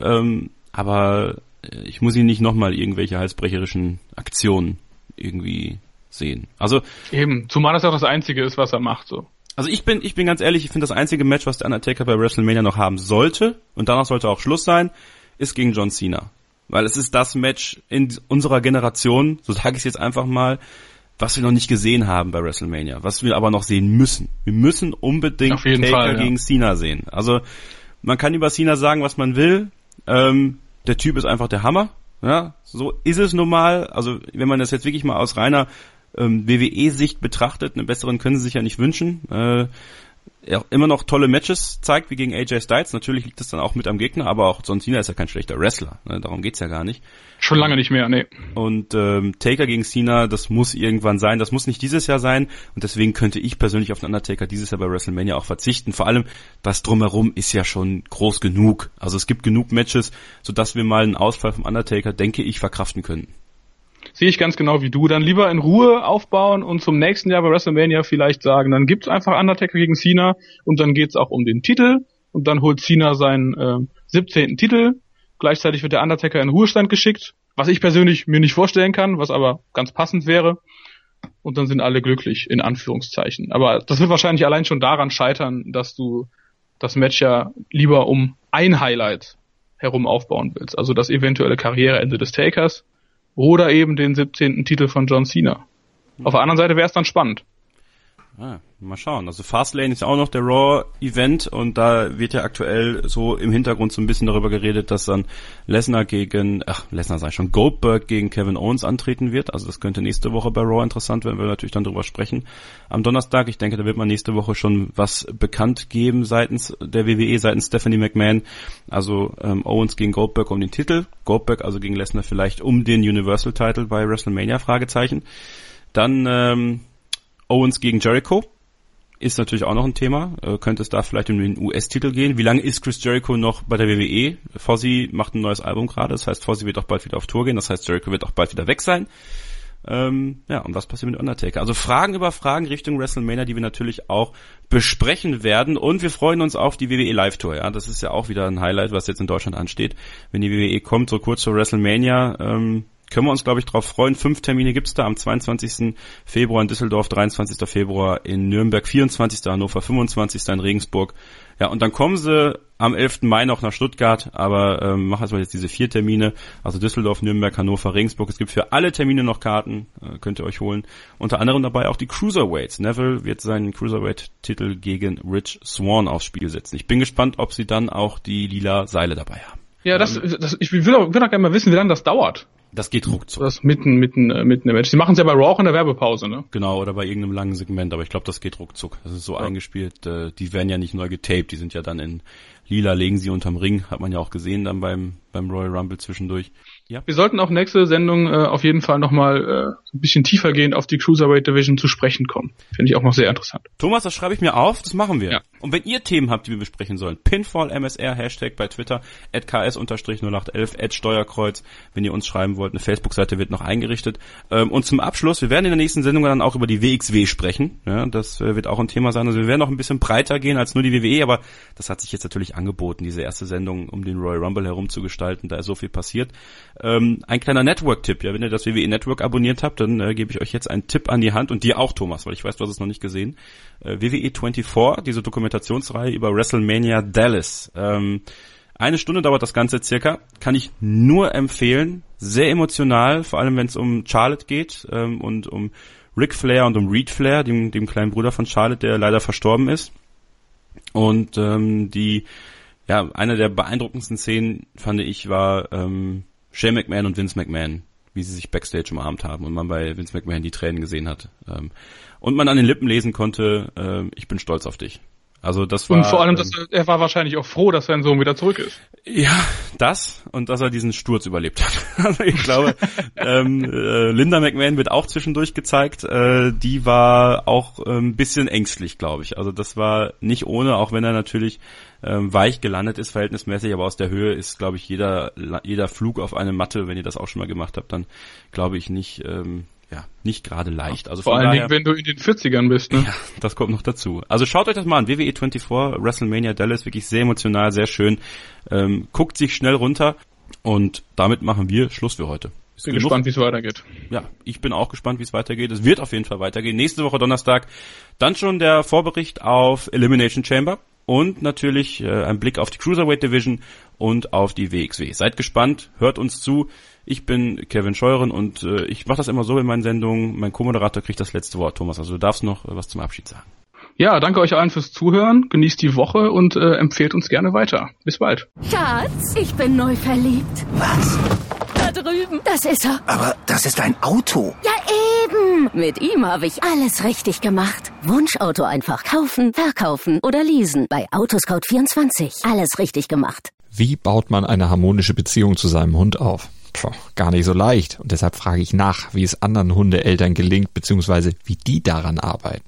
Ähm, aber äh, ich muss ihn nicht nochmal irgendwelche halsbrecherischen Aktionen irgendwie sehen. Also eben, zumal das auch das Einzige ist, was er macht. so. Also ich bin, ich bin ganz ehrlich, ich finde das einzige Match, was der Undertaker bei WrestleMania noch haben sollte, und danach sollte auch Schluss sein, ist gegen John Cena. Weil es ist das Match in unserer Generation, so sage ich es jetzt einfach mal, was wir noch nicht gesehen haben bei WrestleMania, was wir aber noch sehen müssen. Wir müssen unbedingt Taker Fall, ja. gegen Cena sehen. Also man kann über Cena sagen, was man will. Ähm, der Typ ist einfach der Hammer. Ja, so ist es nun mal. Also wenn man das jetzt wirklich mal aus reiner ähm, WWE-Sicht betrachtet, einen besseren können sie sich ja nicht wünschen. Äh, er immer noch tolle Matches zeigt, wie gegen AJ Styles. Natürlich liegt es dann auch mit am Gegner, aber auch John Cena ist ja kein schlechter Wrestler. Ne? Darum geht's ja gar nicht. Schon lange nicht mehr, nee. Und ähm, Taker gegen Cena, das muss irgendwann sein. Das muss nicht dieses Jahr sein. Und deswegen könnte ich persönlich auf den Undertaker dieses Jahr bei WrestleMania auch verzichten. Vor allem, das drumherum ist ja schon groß genug. Also es gibt genug Matches, sodass wir mal einen Ausfall vom Undertaker, denke ich, verkraften können. Sehe ich ganz genau wie du. Dann lieber in Ruhe aufbauen und zum nächsten Jahr bei WrestleMania vielleicht sagen, dann gibt's einfach Undertaker gegen Cena und dann geht's auch um den Titel und dann holt Cena seinen äh, 17. Titel. Gleichzeitig wird der Undertaker in Ruhestand geschickt, was ich persönlich mir nicht vorstellen kann, was aber ganz passend wäre. Und dann sind alle glücklich, in Anführungszeichen. Aber das wird wahrscheinlich allein schon daran scheitern, dass du das Match ja lieber um ein Highlight herum aufbauen willst. Also das eventuelle Karriereende des Takers oder eben den 17. Titel von John Cena. Auf der anderen Seite wäre es dann spannend. Ah, mal schauen. Also Fastlane ist auch noch der Raw-Event und da wird ja aktuell so im Hintergrund so ein bisschen darüber geredet, dass dann Lesnar gegen, ach, Lesnar sei schon, Goldberg gegen Kevin Owens antreten wird. Also das könnte nächste Woche bei Raw interessant werden, wenn wir natürlich dann drüber sprechen. Am Donnerstag, ich denke, da wird man nächste Woche schon was bekannt geben seitens der WWE, seitens Stephanie McMahon. Also ähm, Owens gegen Goldberg um den Titel. Goldberg also gegen Lesnar vielleicht um den Universal-Title bei WrestleMania, Fragezeichen. Dann ähm, Owens gegen Jericho ist natürlich auch noch ein Thema. Äh, könnte es da vielleicht um den US-Titel gehen? Wie lange ist Chris Jericho noch bei der WWE? Fozzy macht ein neues Album gerade, das heißt, Fozzy wird auch bald wieder auf Tour gehen, das heißt, Jericho wird auch bald wieder weg sein. Ähm, ja, und was passiert mit Undertaker? Also Fragen über Fragen Richtung WrestleMania, die wir natürlich auch besprechen werden. Und wir freuen uns auf die WWE Live Tour. Ja, das ist ja auch wieder ein Highlight, was jetzt in Deutschland ansteht. Wenn die WWE kommt, so kurz vor WrestleMania, ähm, können wir uns, glaube ich, darauf freuen. Fünf Termine gibt's da am 22. Februar in Düsseldorf, 23. Februar in Nürnberg, 24. Hannover, 25. in Regensburg. Ja, und dann kommen sie am 11. Mai noch nach Stuttgart, aber ähm, machen wir jetzt diese vier Termine, also Düsseldorf, Nürnberg, Hannover, Regensburg. Es gibt für alle Termine noch Karten, äh, könnt ihr euch holen. Unter anderem dabei auch die Cruiserweights. Neville wird seinen Cruiserweight-Titel gegen Rich Swan aufs Spiel setzen. Ich bin gespannt, ob sie dann auch die lila Seile dabei haben. Ja, das, das ich will auch, will auch gerne mal wissen, wie lange das dauert. Das geht ruckzuck. Das mitten, mitten, äh, mitten im Match. Sie machen es ja bei Raw auch in der Werbepause, ne? Genau, oder bei irgendeinem langen Segment, aber ich glaube, das geht ruckzuck. Das ist so ja. eingespielt, äh, die werden ja nicht neu getaped, die sind ja dann in lila, legen sie unterm Ring, hat man ja auch gesehen dann beim, beim Royal Rumble zwischendurch. Ja. Wir sollten auch nächste Sendung äh, auf jeden Fall nochmal äh, ein bisschen tiefer gehend auf die Cruiserweight Division zu sprechen kommen. Finde ich auch noch sehr interessant. Thomas, das schreibe ich mir auf, das machen wir. Ja. Und wenn ihr Themen habt, die wir besprechen sollen, Pinfall MSR, Hashtag bei Twitter, at ks-0811, at Steuerkreuz, wenn ihr uns schreiben wollt, eine Facebook-Seite wird noch eingerichtet. Ähm, und zum Abschluss, wir werden in der nächsten Sendung dann auch über die WXW sprechen. Ja, das äh, wird auch ein Thema sein. Also wir werden noch ein bisschen breiter gehen als nur die WWE, aber das hat sich jetzt natürlich angeboten, diese erste Sendung um den Royal Rumble herum zu gestalten. Da ist so viel passiert. Ähm, ein kleiner Network-Tipp, ja, wenn ihr das WWE Network abonniert habt, dann äh, gebe ich euch jetzt einen Tipp an die Hand und dir auch, Thomas, weil ich weiß, du hast es noch nicht gesehen. Äh, WWE 24, diese Dokumentationsreihe über WrestleMania Dallas. Ähm, eine Stunde dauert das Ganze circa, kann ich nur empfehlen. Sehr emotional, vor allem wenn es um Charlotte geht ähm, und um Ric Flair und um Reed Flair, dem, dem kleinen Bruder von Charlotte, der leider verstorben ist. Und ähm, die ja, eine der beeindruckendsten Szenen, fand ich, war ähm, Shane McMahon und Vince McMahon, wie sie sich Backstage umarmt haben und man bei Vince McMahon die Tränen gesehen hat. Ähm, und man an den Lippen lesen konnte, äh, ich bin stolz auf dich. Also das war. Und vor allem, dass er, er war wahrscheinlich auch froh, dass sein Sohn wieder zurück ist. Ja, das und dass er diesen Sturz überlebt hat. Also ich glaube, ähm, äh, Linda McMahon wird auch zwischendurch gezeigt. Äh, die war auch äh, ein bisschen ängstlich, glaube ich. Also das war nicht ohne, auch wenn er natürlich ähm, weich gelandet ist, verhältnismäßig, aber aus der Höhe ist, glaube ich, jeder, jeder Flug auf eine Matte, wenn ihr das auch schon mal gemacht habt, dann glaube ich nicht, ähm, ja, nicht gerade leicht. Also vor allen daher, Dingen, wenn du in den 40ern bist, ne? Ja, das kommt noch dazu. Also schaut euch das mal an. WWE 24, WrestleMania Dallas, wirklich sehr emotional, sehr schön. Ähm, guckt sich schnell runter und damit machen wir Schluss für heute. Ich bin gespannt, wie es weitergeht. Ja, ich bin auch gespannt, wie es weitergeht. Es wird auf jeden Fall weitergehen. Nächste Woche Donnerstag dann schon der Vorbericht auf Elimination Chamber und natürlich äh, ein Blick auf die Cruiserweight Division und auf die WXW. Seid gespannt, hört uns zu. Ich bin Kevin Scheuren und äh, ich mache das immer so in meinen Sendungen. Mein Co-Moderator kriegt das letzte Wort, Thomas. Also du darfst noch äh, was zum Abschied sagen. Ja, danke euch allen fürs Zuhören. Genießt die Woche und äh, empfehlt uns gerne weiter. Bis bald. Schatz, ich bin neu verliebt. Was? Da drüben. Das ist er. Aber das ist ein Auto. Ja, eben. Mit ihm habe ich alles richtig gemacht. Wunschauto einfach kaufen, verkaufen oder leasen. Bei Autoscout24. Alles richtig gemacht. Wie baut man eine harmonische Beziehung zu seinem Hund auf? Puh, gar nicht so leicht. Und deshalb frage ich nach, wie es anderen Hundeeltern gelingt, beziehungsweise wie die daran arbeiten.